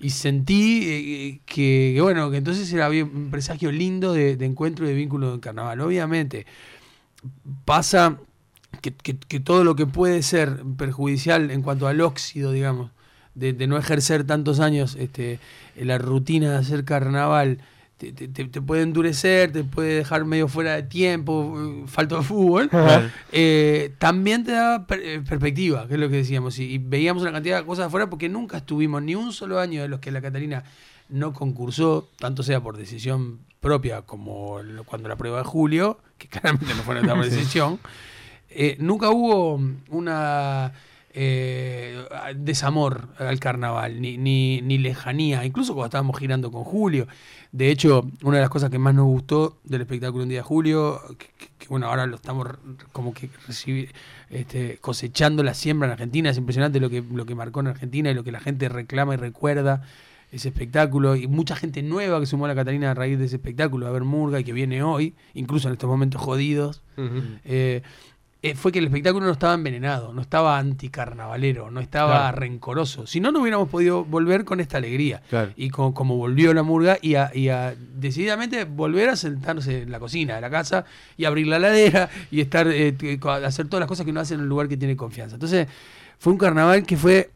Y sentí que, que, bueno, que entonces era bien- un presagio lindo de, de encuentro y de vínculo en carnaval. Obviamente, pasa que, que- que todo lo que puede ser perjudicial en cuanto al óxido, digamos, de, de no ejercer tantos años este, la rutina de hacer carnaval, te, te- te- te puede endurecer, te puede dejar medio fuera de tiempo, eh, falta de fútbol, Claro. eh, también te da per- eh, perspectiva, que es lo que decíamos, y, y veíamos una cantidad de cosas afuera porque nunca estuvimos ni un solo año de los que la Catalina no concursó, tanto sea por decisión propia como cuando la prueba de julio, que claramente no fue nuestra decisión, eh, nunca hubo una eh, desamor al carnaval, ni, ni, ni lejanía, incluso cuando estábamos girando con Julio. De hecho, una de las cosas que más nos gustó del espectáculo Un día de Julio, que, que- que, bueno, ahora lo estamos como que recibi- este, cosechando la siembra en Argentina, es impresionante lo que, lo que marcó en Argentina y lo que la gente reclama y recuerda ese espectáculo y mucha gente nueva que sumó a la Catalina a raíz de ese espectáculo, a ver Murga y que viene hoy, incluso en estos momentos jodidos. Eh, eh, fue que el espectáculo no estaba envenenado, no estaba anticarnavalero, no estaba Claro. rencoroso. Si no, no hubiéramos podido volver con esta alegría. Claro. Y co- como volvió la murga y a, y a decididamente volver a sentarse en la cocina de la casa y abrir la ladera y estar eh, hacer todas las cosas que uno hace en un lugar que tiene confianza. Entonces, fue un carnaval que fue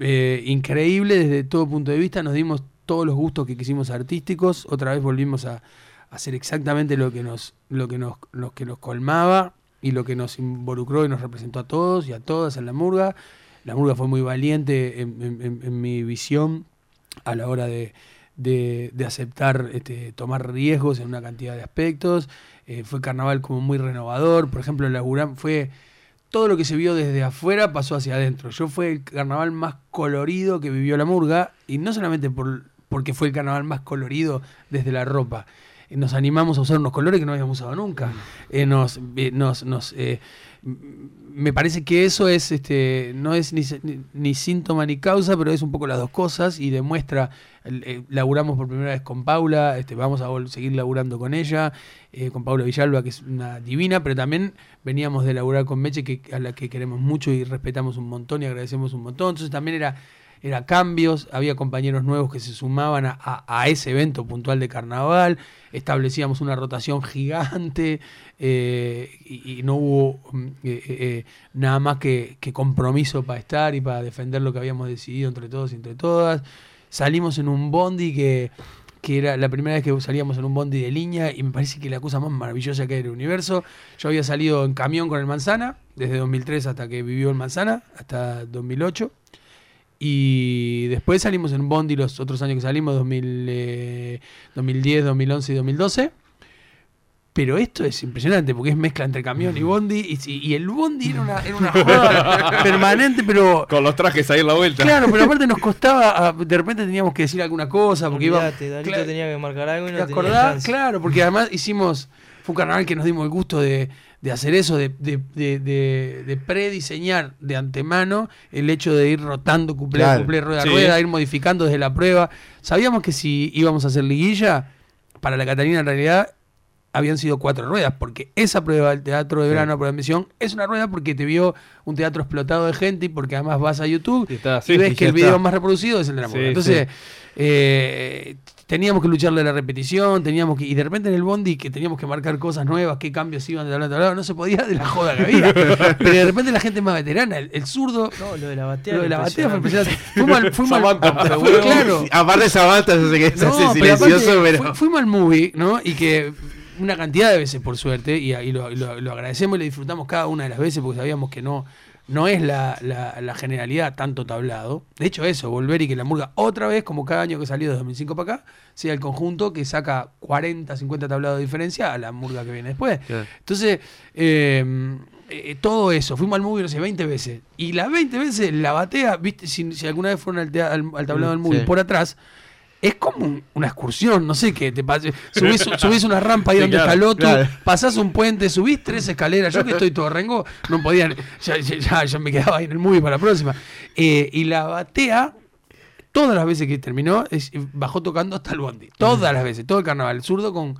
eh, increíble desde todo punto de vista. Nos dimos todos los gustos que quisimos artísticos. Otra vez volvimos a, a hacer exactamente lo que nos, lo que nos, lo que nos colmaba y lo que nos involucró y nos representó a todos y a todas en la murga. La murga fue muy valiente en, mi visión a la hora de, de- aceptar este, tomar riesgos en una cantidad de aspectos. Eh, fue carnaval como muy renovador. Por ejemplo, laburam fue todo lo que se vio desde afuera pasó hacia adentro. Yo fue el carnaval más colorido que vivió la murga y no solamente por, porque fue el carnaval más colorido desde la ropa. Nos animamos a usar unos colores que no habíamos usado nunca. Eh, nos, eh, nos, nos, eh, me parece que eso es, este, no es ni, ni- ni síntoma ni causa, pero es un poco las dos cosas y demuestra, eh, laburamos por primera vez con Paula, este, vamos a seguir laburando con ella, eh, con Paula Villalba, que es una divina, pero también veníamos de laburar con Meche, que, a la que queremos mucho y respetamos un montón y agradecemos un montón. Entonces también era, era cambios, había compañeros nuevos que se sumaban a, a- ese evento puntual de carnaval, establecíamos una rotación gigante eh, y, no hubo mm, eh, eh, nada más que, que compromiso para estar y para defender lo que habíamos decidido entre todos y entre todas. Salimos en un bondi que, que era la primera vez que salíamos en un bondi de línea y me parece que la cosa más maravillosa que hay del universo. Yo había salido en camión con el Manzana, desde 2003 hasta que vivió el Manzana, hasta 2008. Y después salimos en Bondi los otros años que salimos, 2000, eh, 2010, 2011 y 2012. Pero esto es impresionante porque es mezcla entre camión y Bondi. Y, el Bondi era una, era una joda permanente, pero. Con los trajes ahí en la vuelta. Claro, pero aparte nos costaba. De repente teníamos que decir alguna cosa. Porque iba, Dalito Claro. tenía que marcar algo y no ¿Te acordás? Claro, porque además hicimos. Fue un carnaval que nos dimos el gusto de, de hacer eso, de, de, de, de- de prediseñar de antemano el hecho de ir rotando cuplé Claro. cuplé, rueda a Sí. rueda, ir modificando desde la prueba. Sabíamos que si íbamos a hacer liguilla, para la Catalina en realidad habían sido cuatro ruedas, porque esa prueba del teatro de verano por admisión es una rueda porque te vio un teatro explotado de gente y porque además vas a YouTube y, sí, ves y que el video más reproducido es el de la Sí. Entonces, sí. eh, teníamos que lucharle a la repetición, teníamos que, y de repente en el bondi que teníamos que marcar cosas nuevas, qué cambios iban de tablado a tablado, no se podía de la joda que había. Pero de repente la gente más veterana, el, el zurdo. No, lo de la batea. Lo de la batea fue impresionante. impresionante. Fuimos al, fuimos al- Samantha, fue- claro. Aparte Samantha se que No, hace pero silencioso, aparte, pero... fu- fuimos al movie, ¿no? Y que una cantidad de veces, por suerte, y, y lo, y lo- lo agradecemos y lo disfrutamos cada una de las veces porque sabíamos que no, no es la, la- la generalidad tanto tablado. De hecho, eso, volver y que la murga otra vez, como cada año que salió de 2005 para acá, sea el conjunto que saca 40, 50 tablados de diferencia a la murga que viene después. Claro. Entonces, eh, eh, todo eso, fuimos al movie, no sé, 20 veces. Y las 20 veces la batea, viste, si, si alguna vez fueron al, al- al tablado del movie Sí. por atrás, es como un- una excursión, no sé qué te pasa. Subís, subís una rampa ahí Sí, donde claro, está el otro, claro. pasás un puente, subís tres escaleras. Yo que estoy todo rengo, no podía. Ya, ya, me quedaba ahí en el movie para la próxima. Eh, y la batea, todas las veces que terminó, es- bajó tocando hasta el bondi. Todas las veces, todo el carnaval. El zurdo con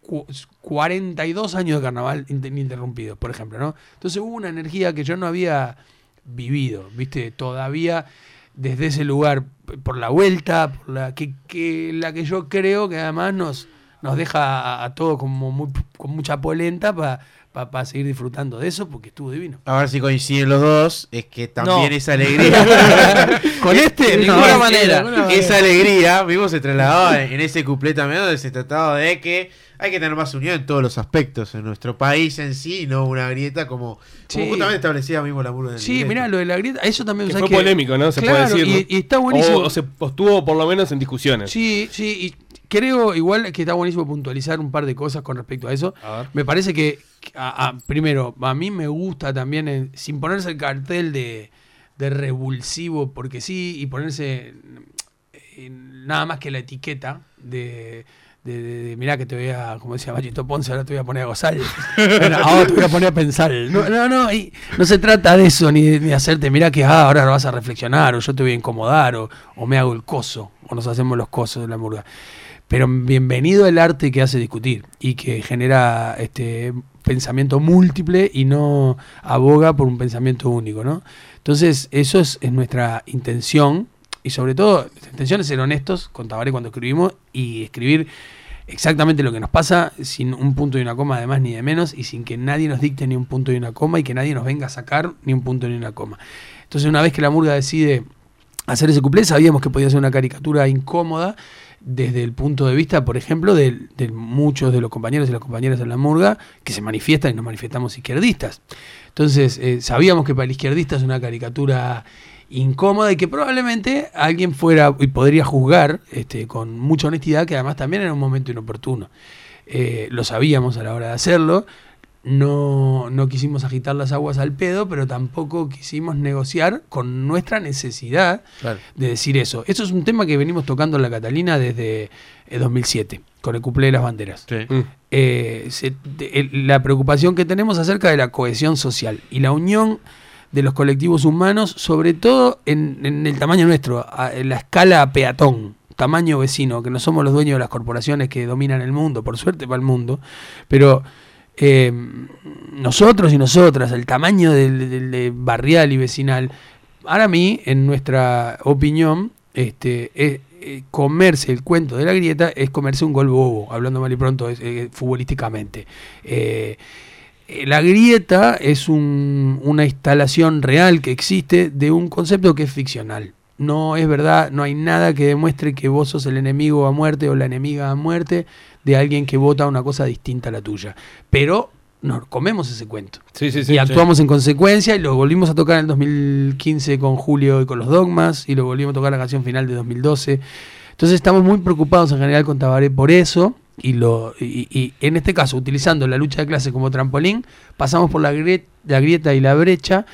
cu- 42 años de carnaval inter- ininterrumpidos, por ejemplo, ¿no? Entonces hubo una energía que yo no había vivido, ¿viste? Todavía desde ese lugar, por la vuelta, por la que, la que yo creo que además nos, nos deja a, a todos como muy, con mucha polenta para seguir disfrutando de eso, porque estuvo divino. A ver si coinciden los dos, es que también No. esa alegría. Con este, de No, ninguna manera. esa- De ninguna Esa manera. alegría, vimos, se trasladaba en ese cuplé también, donde se trataba de que hay que tener más unión en todos los aspectos, en nuestro país en sí, no una grieta como, justamente establecía mismo la murga del Sí, mirá, lo de la grieta, eso también Que ¿sabes fue polémico, ¿no? Se Claro, puede decir. y, y está buenísimo. O, o se estuvo por lo menos en discusiones. Sí, sí, y creo igual que está buenísimo puntualizar un par de cosas con respecto a eso. A ver. Me parece que, primero, a mí me gusta también, eh, sin ponerse el cartel de, de revulsivo, porque sí, y ponerse eh, nada más que la etiqueta de, de, mirá que te voy a, como decía Machito Ponce, ahora te voy a poner a gozar. Bueno, ahora te voy a poner a pensar. No, no, no, y no se trata de eso, ni de, ni hacerte, mirá que ah, ahora vas a reflexionar, o yo te voy a incomodar, o, o me hago el coso, o nos hacemos los cosos de la murga. Pero bienvenido el arte que hace discutir y que genera este pensamiento múltiple y no aboga por un pensamiento único, ¿no? Entonces, eso es, es nuestra intención y sobre todo, nuestra intención es ser honestos con Tabaré cuando escribimos y escribir exactamente lo que nos pasa sin un punto y una coma de más ni de menos y sin que nadie nos dicte ni un punto y una coma y que nadie nos venga a sacar ni un punto ni una coma. Entonces, una vez que la murga decide hacer ese cuplé, sabíamos que podía ser una caricatura incómoda desde el punto de vista, por ejemplo, de, muchos de los compañeros y las compañeras de la murga que se manifiestan y nos manifestamos izquierdistas. Entonces, eh, sabíamos que para el izquierdista es una caricatura incómoda y que probablemente alguien fuera y podría juzgar este, con mucha honestidad que además también era un momento inoportuno. Eh, lo sabíamos a la hora de hacerlo, no, no quisimos agitar las aguas al pedo, pero tampoco quisimos negociar con nuestra necesidad de decir eso. Eso es un tema que venimos tocando en la Catalina desde eh, 2007, con el cuplé de las banderas. Mm. Eh, se- de- el- la preocupación que tenemos acerca de la cohesión social y la unión de los colectivos humanos, sobre todo en, en el tamaño nuestro, a- en la escala peatón, tamaño vecino, que no somos los dueños de las corporaciones que dominan el mundo, por suerte para el mundo, pero eh, nosotros y nosotras, el tamaño del, barrial y vecinal, ahora a mí, en nuestra opinión, este, es- eh, comerse el cuento de la grieta es comerse un gol bobo, hablando mal y pronto eh, futbolísticamente. Eh, la grieta es un- una instalación real que existe de un concepto que es ficcional. No es verdad, no hay nada que demuestre que vos sos el enemigo a muerte o la enemiga a muerte de alguien que vota una cosa distinta a la tuya. Pero nos comemos ese cuento. Sí, sí, sí, y actuamos en consecuencia y lo volvimos a tocar en el 2015 con Julio y con los Dogmas y lo volvimos a tocar en la canción final de 2012. Entonces estamos muy preocupados en general con Tabaré por eso y, lo, y, y en este caso, utilizando la lucha de clases como trampolín, pasamos por la, grie- la grieta y la brecha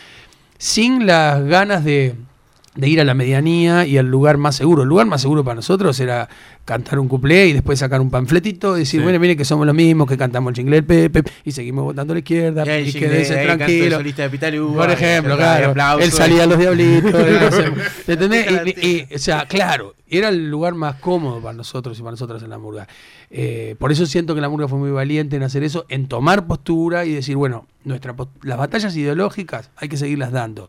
sin las ganas de, de ir a la medianía y al lugar más seguro. El lugar más seguro para nosotros era cantar un cuplé y después sacar un panfletito y decir, Sí. bueno, mire que somos los mismos, que cantamos el jingle del Pepe y seguimos votando a la izquierda Y y, quédense tranquilos. Por ejemplo, claro. aplauso. Él salía a los diablitos. sé, ¿entendés? Y- y- o sea, claro, era el lugar más cómodo para nosotros y para nosotras en la murga. Eh, por eso siento que la murga fue muy valiente en hacer eso, en tomar postura y decir, bueno, nuestra, las batallas ideológicas hay que seguirlas dando.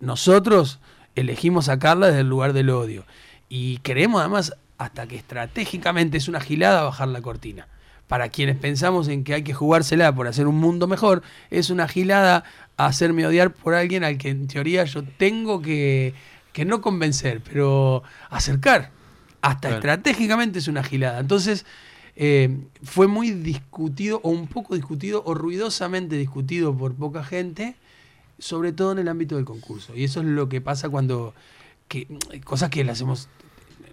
Nosotros elegimos sacarla desde el lugar del odio. Y queremos además, hasta que estratégicamente es una gilada bajar la cortina. Para quienes pensamos en que hay que jugársela por hacer un mundo mejor, es una gilada hacerme odiar por alguien al que en teoría yo tengo que, que no convencer, pero acercar. Hasta Claro. estratégicamente es una gilada. Entonces, eh, fue muy discutido, o un poco discutido, o ruidosamente discutido por poca gente, sobre todo en el ámbito del concurso. Y eso es lo que pasa cuando. Que, cosas que las hacemos.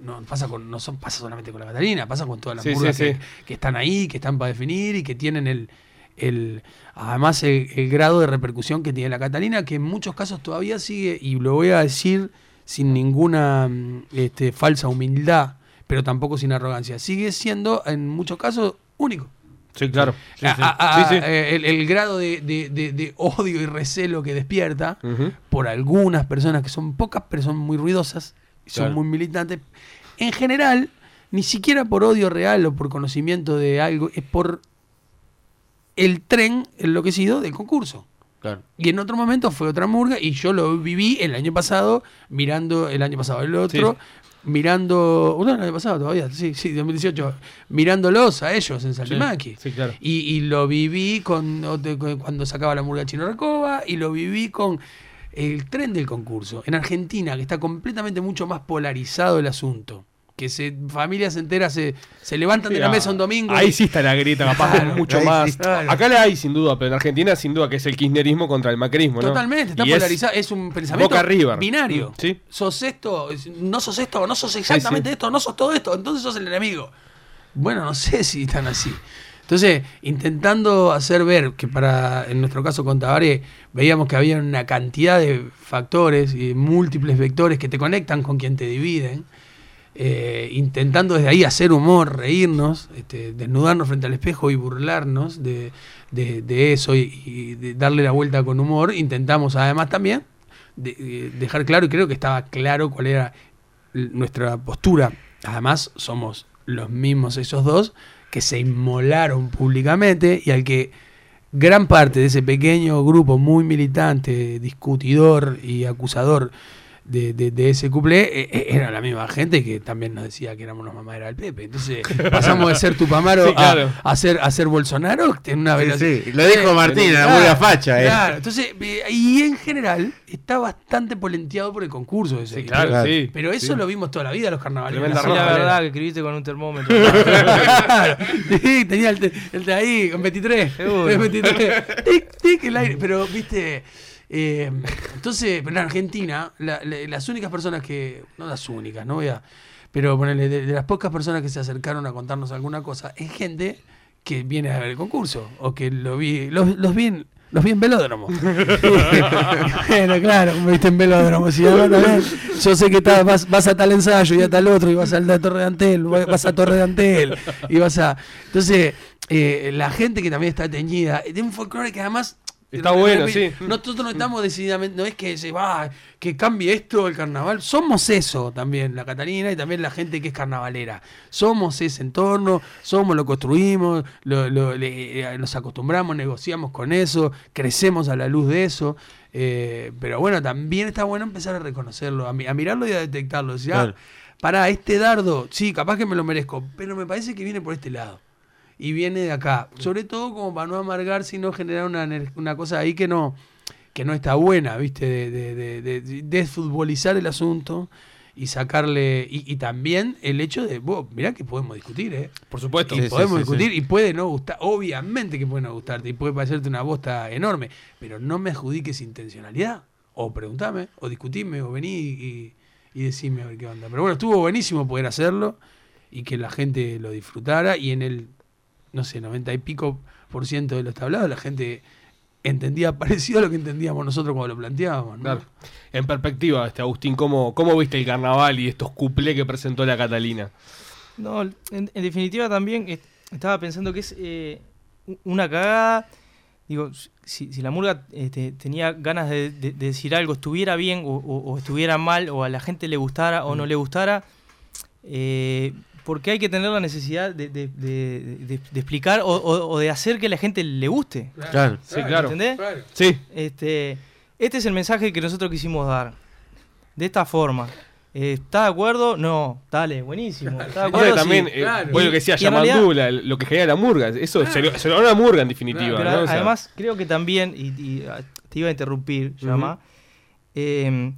No pasa, con, no son, pasa solamente con la Catalina, pasa con todas las Sí, murgas sí, que, sí. que están ahí, que están para definir y que tienen el. el además, el, el grado de repercusión que tiene la Catalina, que en muchos casos todavía sigue, y lo voy a decir sin ninguna mm, este, falsa humildad, pero tampoco sin arrogancia, sigue siendo en muchos casos único. Sí, claro. Sí, A- sí. a- a- Sí, sí. eh, El, el grado de, de- de- de odio y recelo que despierta por algunas personas que son pocas, pero son muy ruidosas, y son muy militantes. En general, ni siquiera por odio real o por conocimiento de algo, es por el tren enloquecido del concurso. Claro. Y en otro momento fue otra murga y yo lo viví el año pasado, mirando el año pasado el otro, mirando, bueno, el año pasado todavía, sí, sí, 2018, mirándolos a ellos en Saltimaki. Sí, claro. Y, y lo viví con- cuando sacaba la murga Chino Recoba y lo viví con el tren del concurso. En Argentina, que está completamente mucho más polarizado el asunto. Que se, familias enteras se, se levantan de la mesa un domingo. Ahí sí está la grieta, capaz Claro, mucho más. sí. Acá la hay sin duda, pero en Argentina sin duda que es el kirchnerismo contra el macrismo, ¿no? Totalmente, está Y polarizado. Es un pensamiento binario. Mm, Sí. Sos esto, es- no sos esto, no sos exactamente sí. esto, no sos todo esto, entonces sos el enemigo. Bueno, no sé si están así. Entonces, intentando hacer ver que para, en nuestro caso con Tabaré, veíamos que había una cantidad de factores y múltiples vectores que te conectan con quien te dividen, eh, intentando desde ahí hacer humor, reírnos, este, desnudarnos frente al espejo y burlarnos de, de- eso y, de darle la vuelta con humor, intentamos además también de- de dejar claro, y creo que estaba claro cuál era nuestra postura. Además, somos los mismos esos dos que se inmolaron públicamente y al que gran parte de ese pequeño grupo muy militante, discutidor y acusador de, de- de ese cuplé eh, era la misma gente que también nos decía que éramos los mamaderas del Pepe. Entonces pasamos de ser Tupamaro Sí, claro. a, a ser, a ser Bolsonaro en una Sí, velocidad. sí, lo dijo Martín, la pura facha, eh. Claro, entonces, eh, y en general está bastante polenteado por el concurso ese. Sí, claro, pero, sí, pero eso sí. lo vimos toda la vida los carnavales. Decí la verdad que escribiste con un termómetro. Claro, sí, tenía el, de ahí, con 23. Seguro. 23. Tic, tic, el aire. Pero, viste, eh, entonces, pero en Argentina, la- la- las únicas personas que, no las únicas, no voy a, pero ponele, de, de las pocas personas que se acercaron a contarnos alguna cosa, es gente que viene a ver el concurso, o que lo vi, los, los vi en, los vi en velódromo. bueno, claro, me viste en velódromo. Si no, también, yo sé que estás- vas, vas a tal ensayo y a tal otro, y vas al de Torre de Antel, vas a Torre de Antel, y vas a. Entonces, eh, la gente que también está teñida, de un folclore que además. Está bueno, sí. Nosotros no estamos decididamente, no es que se va, que cambie esto el carnaval. Somos eso también, la Catalina y también la gente que es carnavalera. Somos ese entorno, somos, lo construimos, lo, lo- le- eh, nos acostumbramos, negociamos con eso, crecemos a la luz de eso. eh, pero bueno, también está bueno empezar a reconocerlo, a, mi- a mirarlo y a detectarlo. Ah, Claro. pará, este dardo, sí, capaz que me lo merezco, pero me parece que viene por este lado y viene de acá. Sobre todo como para no amargarse y no generar una, una cosa ahí que no, que no está buena, ¿viste? De, de, de, de- de desfutbolizar el asunto y sacarle. Y, y también el hecho de, vos, mirá que podemos discutir, ¿eh? Por supuesto. Y Sí, podemos sí, discutir sí. y puede no gustar, obviamente que puede no gustarte y puede parecerte una bosta enorme, pero no me adjudiques intencionalidad. O preguntame, o discutime, o vení y, y decime a ver qué onda. Pero bueno, estuvo buenísimo poder hacerlo y que la gente lo disfrutara y en el, no sé, 90 y pico por ciento de los tablados la gente entendía parecido a lo que entendíamos nosotros cuando lo planteábamos. ¿no? Claro. En perspectiva, este Agustín, ¿cómo, ¿cómo viste el carnaval y estos cuplés que presentó la Catalina? No, en, en definitiva también estaba pensando que es eh, una cagada. Digo, si, si la murga este, tenía ganas de, de- de decir algo, estuviera bien o, o- o estuviera mal, o a la gente le gustara o no le gustara, eh, porque hay que tener la necesidad de, de- de- de- de explicar o, o- o de hacer que a la gente le guste. Claro. Sí, claro. ¿Entendés? Claro. Sí. Este, este es el mensaje que nosotros quisimos dar. De esta forma. Eh, ¿Estás de acuerdo? No. Dale, buenísimo. ¿Estás de acuerdo? también, Sí. eh, Claro. vos lo que decía Y en realidad- Yamandú, la- lo que genera la murga, eso se, lo, se lo da una murga en definitiva. Pero ¿no? O sea, además, creo que también, y, y, ah, te iba a interrumpir, llama. eh,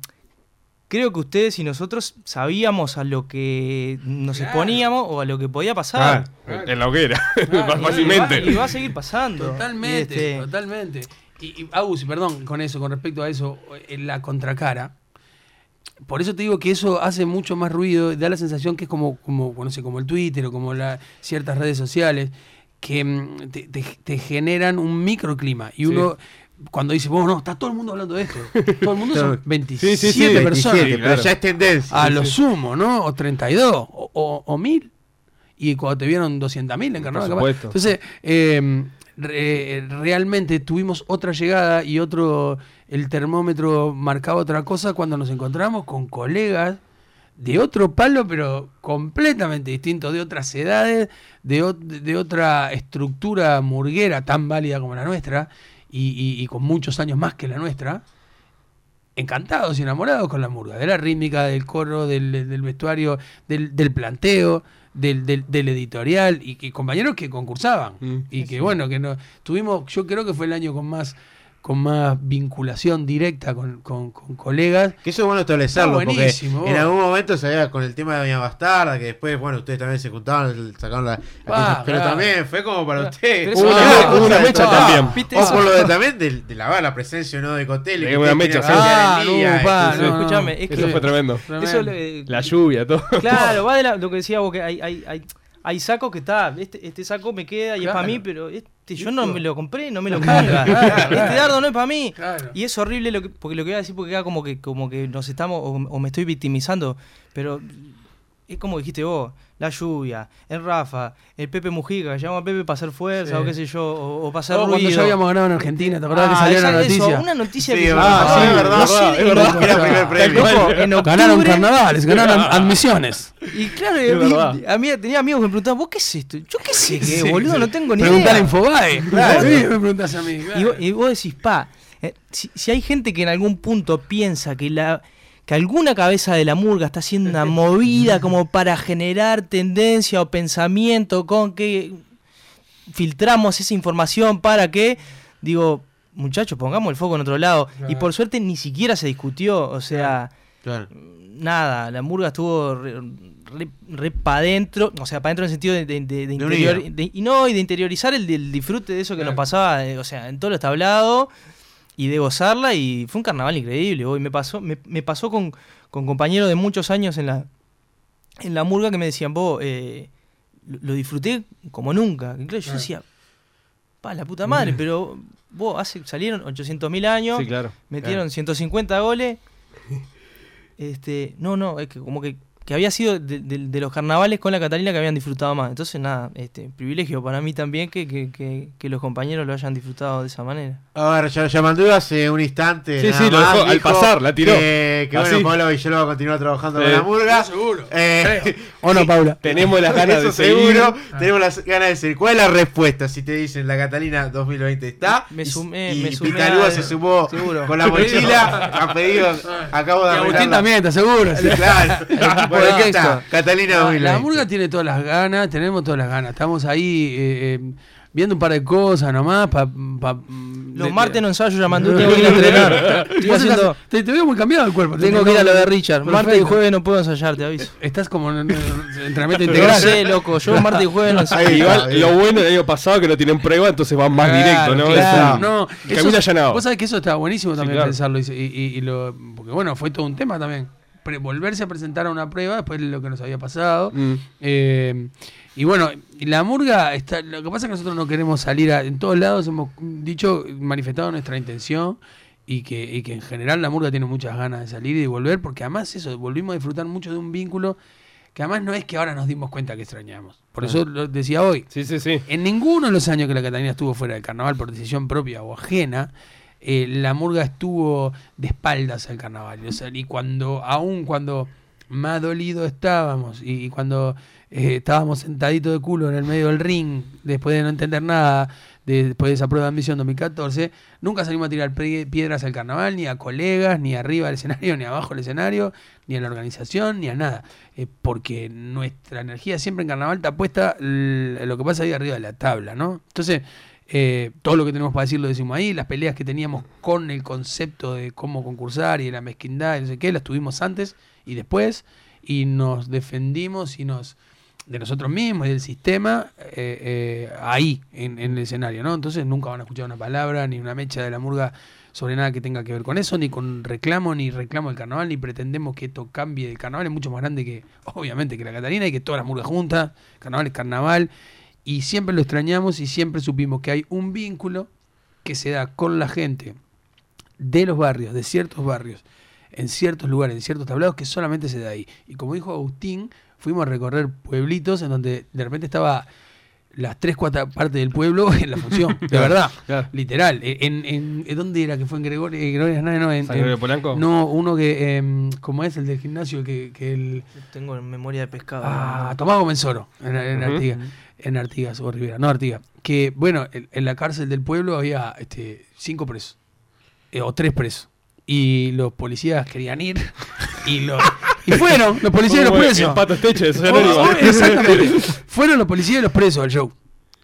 creo que ustedes y nosotros sabíamos a lo que nos Claro. exponíamos o a lo que podía pasar. Ah, en la hoguera, Claro, Y fácilmente. va, y va a seguir pasando. Totalmente, Y, este, totalmente. Y, y Agus, perdón, con eso, con respecto a eso, en la contracara. Por eso te digo que eso hace mucho más ruido, da la sensación que es como, como no sé, como el Twitter o como la, ciertas redes sociales, que mm, te, te- te generan un microclima. Y uno, cuando dice, bueno, no, está todo el mundo hablando de esto. Todo el mundo son 27 Sí, sí, sí, personas. 27, pero claro. ya es tendencia. A Sí, lo sí. sumo, ¿no? O 32, o, o, o 1000. Y cuando te vieron 200.000 en carnaval. capaz. supuesto. Entonces, eh, re- realmente tuvimos otra llegada y otro. El termómetro marcaba otra cosa cuando nos encontramos con colegas de otro palo, pero completamente distinto, de otras edades, de, de otra estructura murguera tan válida como la nuestra y, y- y con muchos años más que la nuestra encantados y enamorados con la murga, de la rítmica, del coro, del, del vestuario, del, del planteo, del, del, del editorial, y, que compañeros que concursaban. Mm. y que bueno, que no tuvimos, yo creo que fue el año con más con más vinculación directa con, con- con colegas. Que eso es bueno establecerlo, porque buenísimo, en algún momento se había con el tema de Doña Bastarda, que después, bueno, ustedes también se juntaban, sacaron la... la Ah, pero claro. también fue como para ustedes. eso Hubo una, una- una mecha también. ¿Viste O eso? por lo de también de, de lavar la presencia o no de Cotel. Una mecha, sí. Ah, no, pa, Pero no, no. escúchame, es Eso que fue tremendo. eso le- La lluvia, todo. Claro, va de la- lo que decía vos, que hay, hay, hay, hay sacos que está, este, este saco me queda y es para mí, pero este yo no me lo compré, no me lo. Claro. Este dardo no es para mí. Claro. Y es horrible lo que, porque lo que voy a decir porque queda como que, como que nos estamos, o, o me estoy victimizando, pero es como dijiste vos, la lluvia, el Rafa, el Pepe Mujica, que llama a Pepe para hacer fuerza Sí. o qué sé yo, o, o para hacer Oh, cuando ruido. ya habíamos ganado en Argentina, ¿te acordás que Ah, salió esa- la eso, noticia? una noticia Sí, que es yo- verdad, ah, sí, es verdad, no sé, es en verdad. octubre- Era primer premio. Loco, en octubre- Ganaron carnavales, ganaron admisiones. Y claro, a mí- tenía amigos que me preguntaban, ¿vos qué es esto? Yo qué sé qué, Sí, boludo, sí. no tengo ni Preguntale idea. a Infobae. Claro. Sí, me preguntás a mí. claro. Y, vos, y vos decís, pa, eh, si, si hay gente que en algún punto piensa que la que alguna cabeza de la murga está haciendo una movida como para generar tendencia o pensamiento con que filtramos esa información para que, digo, muchachos, pongamos el foco en otro lado. Y por suerte ni siquiera se discutió, o sea, Claro. nada, la murga estuvo re, re, para adentro, o sea, para adentro en el sentido de, de- de- de De interior- y no, y de interiorizar el, el disfrute de eso que nos pasaba, eh, o sea, en todo lo tablado y de gozarla y fue un carnaval increíble. Hoy me pasó, me, me pasó con, con compañeros de muchos años en la, en la murga que me decían, vos, eh, lo, disfruté como nunca. Y claro, yo decía, pa, la puta madre, pero vos hace, salieron 800.000 años, Sí, claro. metieron Claro. 150 goles. Este, no, no, es que como que, que había sido de, de- de los carnavales con la Catalina que habían disfrutado más. Entonces, nada, este, privilegio para mí también que, que, que, que los compañeros lo hayan disfrutado de esa manera. A ver, ya- Yamandú hace un instante. Sí, nada sí, lo más dejó al pasar, la tiró. Que, que bueno. Pablo a continuar trabajando Sí. con la murga. Seguro. Eh, ¿O no, Paula? Tenemos las ganas Eso de seguir. seguro. Tenemos las ganas de seguir. ¿Cuál es la respuesta si te dicen la Catalina 2020 está? Me sumé- y me sumé Pitalúa a- se sumó seguro. con la mochila. Han pedido. Acabo de Y Agustín también, ¿estás seguro? Sí. Claro. Bueno, aquí está. Catalina La, 2020. la murga tiene todas las ganas, tenemos todas las ganas. Estamos ahí eh, eh, viendo un par de cosas nomás. Pa, pa- Los martes no ensayo llamando, tengo que ir a entrenar. Estoy Vos haciendo- estás- te, te veo muy cambiado el cuerpo. Tengo que ir a lo de Richard. Martes y jueves no puedo ensayar, te aviso. Estás como en, en- en entrenamiento No integral. sé, loco. Yo martes y jueves no ensayo. Igual, lo bueno del año pasado que no tienen prueba, entonces van más Claro, directo, ¿no? claro. No, camino eso- allanado. Vos sabés que eso está buenísimo Sí, también claro. pensarlo. Y, y- y lo, porque bueno, fue todo un tema también. Pre- volverse a presentar a una prueba después de lo que nos había pasado. Mm. Eh, y bueno, la murga, está, lo que pasa es que nosotros no queremos salir a, en todos lados, hemos dicho, manifestado nuestra intención y que, y que en general la murga tiene muchas ganas de salir y de volver, porque además eso, volvimos a disfrutar mucho de un vínculo que además no es que ahora nos dimos cuenta que extrañamos. Por eso lo decía hoy. Sí, sí, sí. En ninguno de los años que la Catalina estuvo fuera del carnaval por decisión propia o ajena, eh, la murga estuvo de espaldas al carnaval. O sea, y cuando, aún cuando más dolido estábamos y, y cuando eh, estábamos sentaditos de culo en el medio del ring, después de no entender nada, de- después de esa prueba de admisión 2014, nunca salimos a tirar pie- piedras al carnaval, ni a colegas, ni arriba del escenario, ni abajo del escenario, ni a la organización, ni a nada. Eh, porque nuestra energía siempre en carnaval está puesta lo que pasa ahí arriba de la tabla, ¿no? Entonces, eh, todo lo que tenemos para decir lo decimos ahí, las peleas que teníamos con el concepto de cómo concursar y de la mezquindad y no sé qué, las tuvimos antes y después, y nos defendimos y nos de nosotros mismos y del sistema eh, eh, ahí en, en el escenario, ¿no? Entonces nunca van a escuchar una palabra ni una mecha de la murga sobre nada que tenga que ver con eso, ni con reclamo, ni reclamo del carnaval, ni pretendemos que esto cambie. El carnaval es mucho más grande que, obviamente, que la Catalina y que todas las murgas juntas. Carnaval es carnaval. Y siempre lo extrañamos y siempre supimos que hay un vínculo que se da con la gente de los barrios, de ciertos barrios, en ciertos lugares, en ciertos tablados, que solamente se da ahí. Y como dijo Agustín, fuimos a recorrer pueblitos en donde de repente estaba las tres cuartas partes del pueblo en la función, de Claro, verdad, claro. literal. En, en, en- ¿Dónde era que fue en Gregorio? eh, Gregorio Hernández, no, en, ¿San Gregorio Polanco? No, uno que, em, como es el del gimnasio, que, que el... Tengo en memoria de pescado. Ah, Tomás Comensoro, en, en Ujú. Artigas, en Artigas o Rivera, no Artigas. Que, bueno, en, en la cárcel del pueblo había este, cinco presos, eh, o tres presos. Y los policías querían ir, y, lo, y fueron, los policías y los presos. el Pato Soy Oh, oh, Exactamente. Fueron los policías y los presos al show.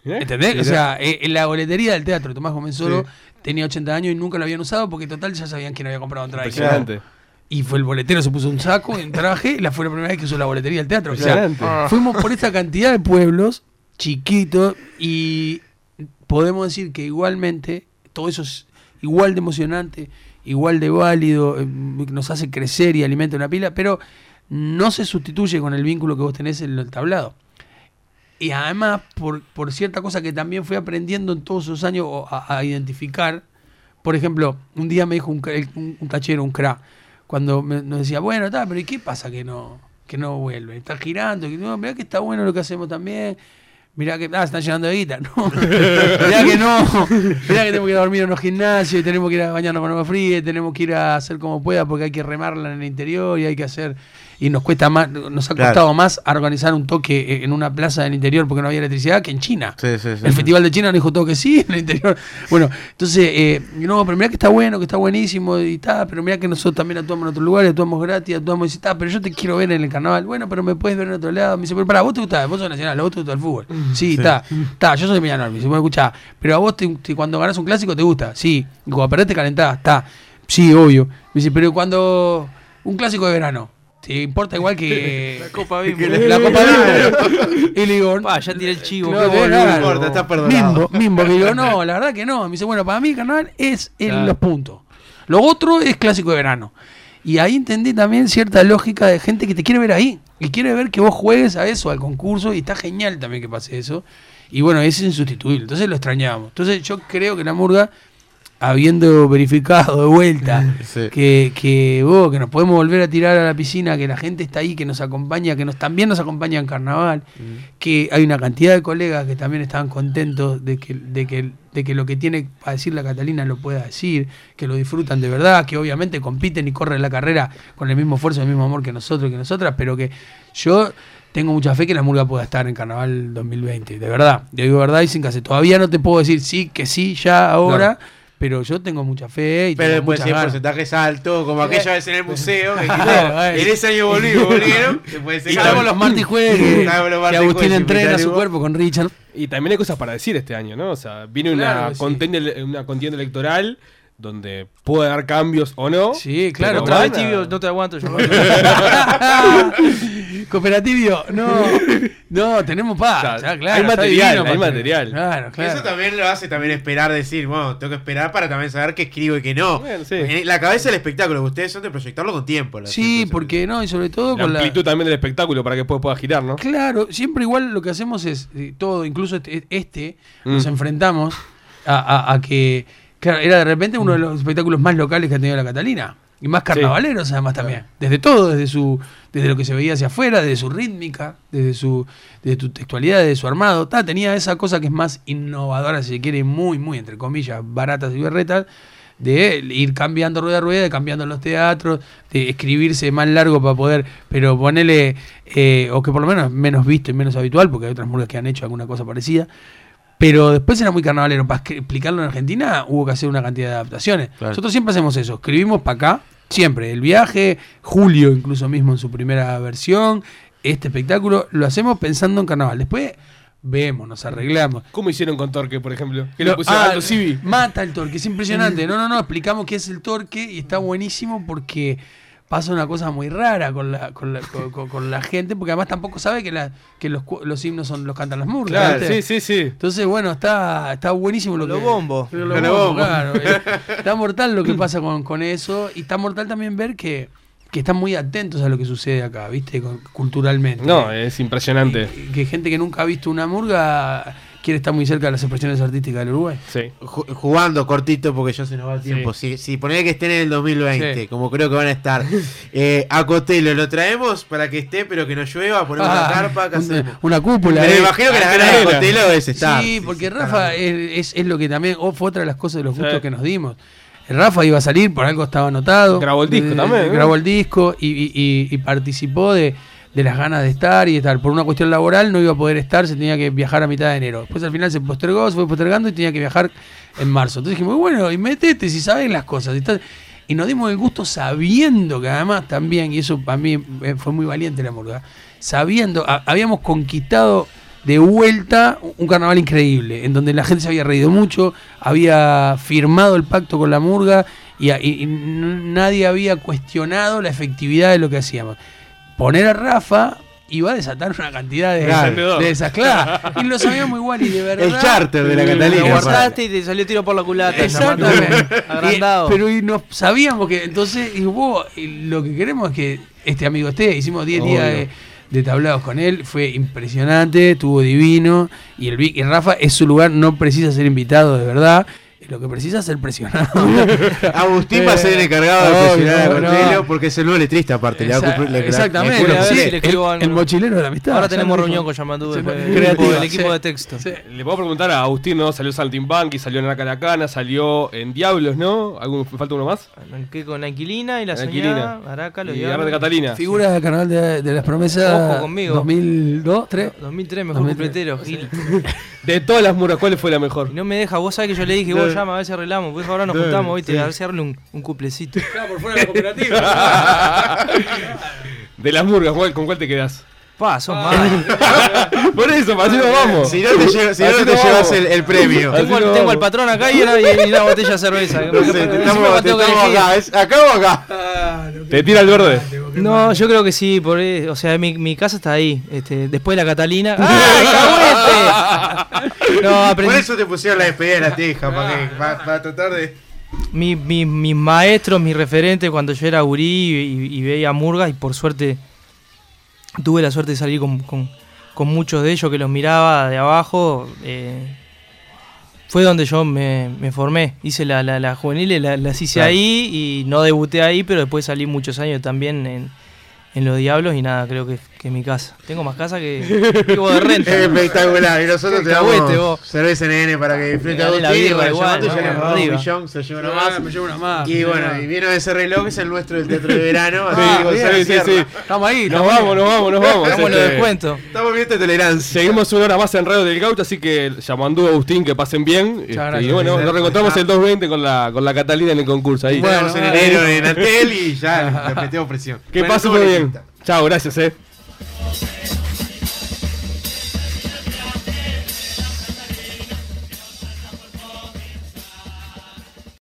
¿Eh? ¿Entendés? Mirá. O sea, eh, en la boletería del teatro, Tomás Comensoro Sí. tenía 80 años y nunca lo habían usado porque total ya sabían quién había comprado entrada. no. Impresionante. Y fue el boletero, se puso un saco, un traje, y la fue la primera vez que usó la boletería del teatro. O sea, Impresionante. fuimos por esta cantidad de pueblos chiquitos y podemos decir que igualmente todo eso es igual de emocionante, igual de válido, eh, nos hace crecer y alimenta una pila, pero no se sustituye con el vínculo que vos tenés en el tablado. Y además, por, por cierta cosa que también fui aprendiendo en todos esos años a, identificar, por ejemplo, un día me dijo un, un, un tachero, un cra, cuando me, nos decía, bueno, está, pero ¿y qué pasa que no, que no vuelve. Está girando, que no, que está bueno lo que hacemos también. Mirá que ah, están llenando de guita. No, mirá que no. Mirá que tenemos que ir a dormir en los gimnasios, y tenemos que ir a bañarnos con agua fría, y tenemos que ir a hacer como pueda porque hay que remarla en el interior y hay que hacer. Y nos cuesta más, nos ha Claro. costado más organizar un toque en una plaza del interior porque no había electricidad que en China. Sí, sí, sí. El Festival de China nos dijo todo que sí en el interior. Bueno, entonces, eh, no, pero mirá que está bueno, que está buenísimo y está, pero mirá que nosotros también actuamos en otro lugar, actuamos gratis, actuamos y está, pero yo te quiero ver en el carnaval. Bueno, pero me puedes ver en otro lado. Me dice, pero para vos te gusta, vos sos nacional, a vos te gusta el fútbol. Sí, está, está, yo soy Peñarol. Me dice, bueno, escuchá, pero a vos te- te- cuando ganás un clásico te gusta, sí. Y cuando perdés te calentás, está. Sí, obvio. Me dice, pero cuando un clásico de verano. ¿Te importa igual que La Copa Bimbo. la Copa Bimbo? Y le digo, Pa, ya tiré el chivo. no, no importa, está perdonado. Mimbo, Mimbo, que digo, no, la verdad que no. Me dice, bueno, para mí el carnaval es el- Claro. los puntos. Lo otro es clásico de verano. Y ahí entendí también cierta lógica de gente que te quiere ver ahí. Y quiere ver que vos juegues a eso, al concurso. Y está genial también que pase eso. Y bueno, es insustituible. Entonces lo extrañábamos. Entonces yo creo que la murga, habiendo verificado de vuelta Sí. que, que, oh, que nos podemos volver a tirar a la piscina, que la gente está ahí, que nos acompaña, que nos también nos acompaña en carnaval, que hay una cantidad de colegas que también estaban contentos de que, de que, de que lo que tiene para decir la Catalina lo pueda decir, que lo disfrutan de verdad, que obviamente compiten y corren la carrera con el mismo esfuerzo, el mismo amor que nosotros y que nosotras, pero que yo tengo mucha fe que la murga pueda estar en carnaval 2020, de verdad, te digo verdad y sin casi. Todavía no te puedo decir sí, que sí, ya ahora. Pero yo tengo mucha fe y Pero tengo después si el porcentaje es alto, como aquella vez en el museo, que Claro, eh. en ese año volví, volvieron. Y salvo los martes y jueves que, Agustín entrena su cuerpo con Richard. Y también hay cosas para decir este año, ¿no? O sea, viene Claro una, contienda, una contienda electoral donde puede dar cambios o no. Sí, claro, Otra vez tibio, no te aguanto yo. Cooperativo, no, no, tenemos paz. O sea, claro, hay material, divino, hay material. Claro, claro. Eso también lo hace también esperar decir, bueno, tengo que esperar para también saber qué escribo y qué no. Bueno, sí. En la cabeza del espectáculo, que ustedes son de proyectarlo con tiempo. Sí, porque no, y sobre todo La con la. amplitud también del espectáculo para que después pueda girar, ¿no? Claro, siempre igual lo que hacemos es eh, todo, incluso este, este, Mm. nos enfrentamos a, a- a que, claro, era de repente uno de los espectáculos más locales que ha tenido la Catalina. Y más carnavaleros además también. Desde todo, desde su desde lo que se veía hacia afuera, desde su rítmica, desde su desde su textualidad, desde su armado. Ta, tenía esa cosa que es más innovadora, si se quiere, muy, muy, entre comillas, baratas y berretas, de ir cambiando rueda a rueda, de cambiando los teatros, de escribirse más largo para poder, pero ponerle, eh, o que por lo menos menos visto y menos habitual, porque hay otras murgas que han hecho alguna cosa parecida. Pero después era muy carnavalero. Para explicarlo en Argentina hubo que hacer una cantidad de adaptaciones. Claro. Nosotros siempre hacemos eso. Escribimos para acá, siempre. El viaje, Julio incluso mismo en su primera versión, este espectáculo, lo hacemos pensando en carnaval. Después vemos, nos arreglamos. ¿Cómo hicieron con Torque, por ejemplo? Que Lo- le pusieron ah, Aldo Civi. Mata el torque, es impresionante. No, no, no, explicamos qué es el torque y está buenísimo porque pasa una cosa muy rara con la, con la, con- con- con la gente, porque además tampoco sabe que, la, que los, los himnos son los cantan las murgas. Claro, ¿viste? sí, sí, sí. Entonces, bueno, está, está buenísimo lo Los que. bombos. Los Los bombos, bombos. claro. Eh, Está mortal lo que pasa con, con eso. Y está mortal también ver que, que están muy atentos a lo que sucede acá, ¿viste? Con- culturalmente. No, es impresionante. que, que gente que nunca ha visto una murga quiere estar muy cerca de las expresiones artísticas del Uruguay. Sí. Ju- Jugando cortito porque ya se nos va el tiempo. Si, si ponés que estén en el 2020, Sí. como creo que van a estar, eh, a Cotelo lo traemos para que esté, pero que no llueva, ponemos Ah, la carpa, ¿qué un- hacemos? una cúpula. Pero eh. me imagino que las ganas de. Cotelo es estar. Sí, porque Rafa es, es- es lo que también oh, fue otra de las cosas de los gustos Sí. que nos dimos. Rafa iba a salir, por algo estaba anotado. Grabó el disco Eh, también. Grabó el disco y, y- y- y participó de, de las ganas de estar y de estar. Por una cuestión laboral no iba a poder estar, se tenía que viajar a mitad de enero. Después al final se postergó, se fue postergando y tenía que viajar en marzo. Entonces dijimos, bueno, y métete si sabes las cosas. Y. Y nos dimos el gusto sabiendo que además también, y eso para mí fue muy valiente la murga, sabiendo, habíamos conquistado de vuelta un carnaval increíble, en donde la gente se había reído mucho, había firmado el pacto con la murga y, nadie había cuestionado la efectividad de lo que hacíamos. Poner a Rafa iba a desatar una cantidad de, Claro. de esas, claro. Y lo sabíamos igual y de verdad. El charter de la Catalina. Lo guardaste y te salió tiro por la culata. Exactamente. Agrandado. Y- pero y nos sabíamos que entonces y vos, y lo que queremos es que este amigo esté. Hicimos 10 días de, de tablados con él, fue impresionante, estuvo divino y el y Rafa es su lugar, no precisa ser invitado de verdad. Lo que precisa es ser presionado. Agustín va a ser el encargado de presionar a. Cornelio porque es el nuevo letrista aparte. exactamente. el- el mochilero de la amistad. Ahora tenemos reunión con Yamandú el equipo sí. de texto. Sí. Le puedo preguntar a Agustín, ¿no? Salió Saltimbanqui, salió en la Caracana, salió en Diablos, ¿no? ¿Algún, ¿Falta uno más? Arranqué con la inquilina y la soñada. Araca, los Y de Catalina. Figura del canal de, de las promesas. Ojo conmigo. 2002, 3. 2003, mejor 2003. cupletero, Gil. De todas las murgas, ¿cuál fue la mejor? No me deja, vos sabés que yo le dije, vos. Llama, a ver si arreglamos. Pues ahora nos juntamos, viste, sí. a ver si arregla un, un cuplecito. por fuera de la cooperativa. De las murgas, ¿cuál- ¿con cuál te quedás? Pa, sos mal. Por eso, para así nos vamos. Si no te, si no te llevas el, el premio. Tengo, al- tengo al patrón acá y una, y una botella de cerveza. No sé, te estamos, te acá. ¿Es acá o acá? ¿Te tira el verde? No, yo creo que sí, por, eh, o sea, mi, mi casa está ahí, este, después de la Catalina. ¡Ay, Por eso te pusieron la despedida de la teja, para, que, para, para tratar de. Mi- mi- mis maestros, mis referentes cuando yo era gurí y, y veía murgas y por suerte tuve la suerte de salir con, con- con muchos de ellos que los miraba de abajo. eh, fue donde yo me, me formé. Hice la, la, la juvenil, la- las hice Claro. ahí y no debuté ahí, pero después salí muchos años también en, en Los Diablos y nada, creo que, que mi casa. Tengo más casa que vivo de renta. Espectacular. Y nosotros te damos vos. cerveza NN para que disfrute Dale la Agustín. birra igual, llamando, ya un millón, se lleva una más. me llevo una más. Y bueno, y vino ese reloj, es el nuestro del teatro de verano. así Sí, sí, sí. Estamos ahí. Nos estamos vamos, nos vamos, nos vamos. Hagamos los Este, descuentos. Estamos bien de tolerancia. Seguimos una hora más en Radio del Gaucho, así que llamando a Agustín que pasen bien. Este, gracias. y bueno, nos reencontramos el 220 con la, con la Catalina en el concurso ahí. Bueno, en enero en Antel y ya le metemos presión. Que Bueno, pase estuvo muy bien. Chao, gracias, eh.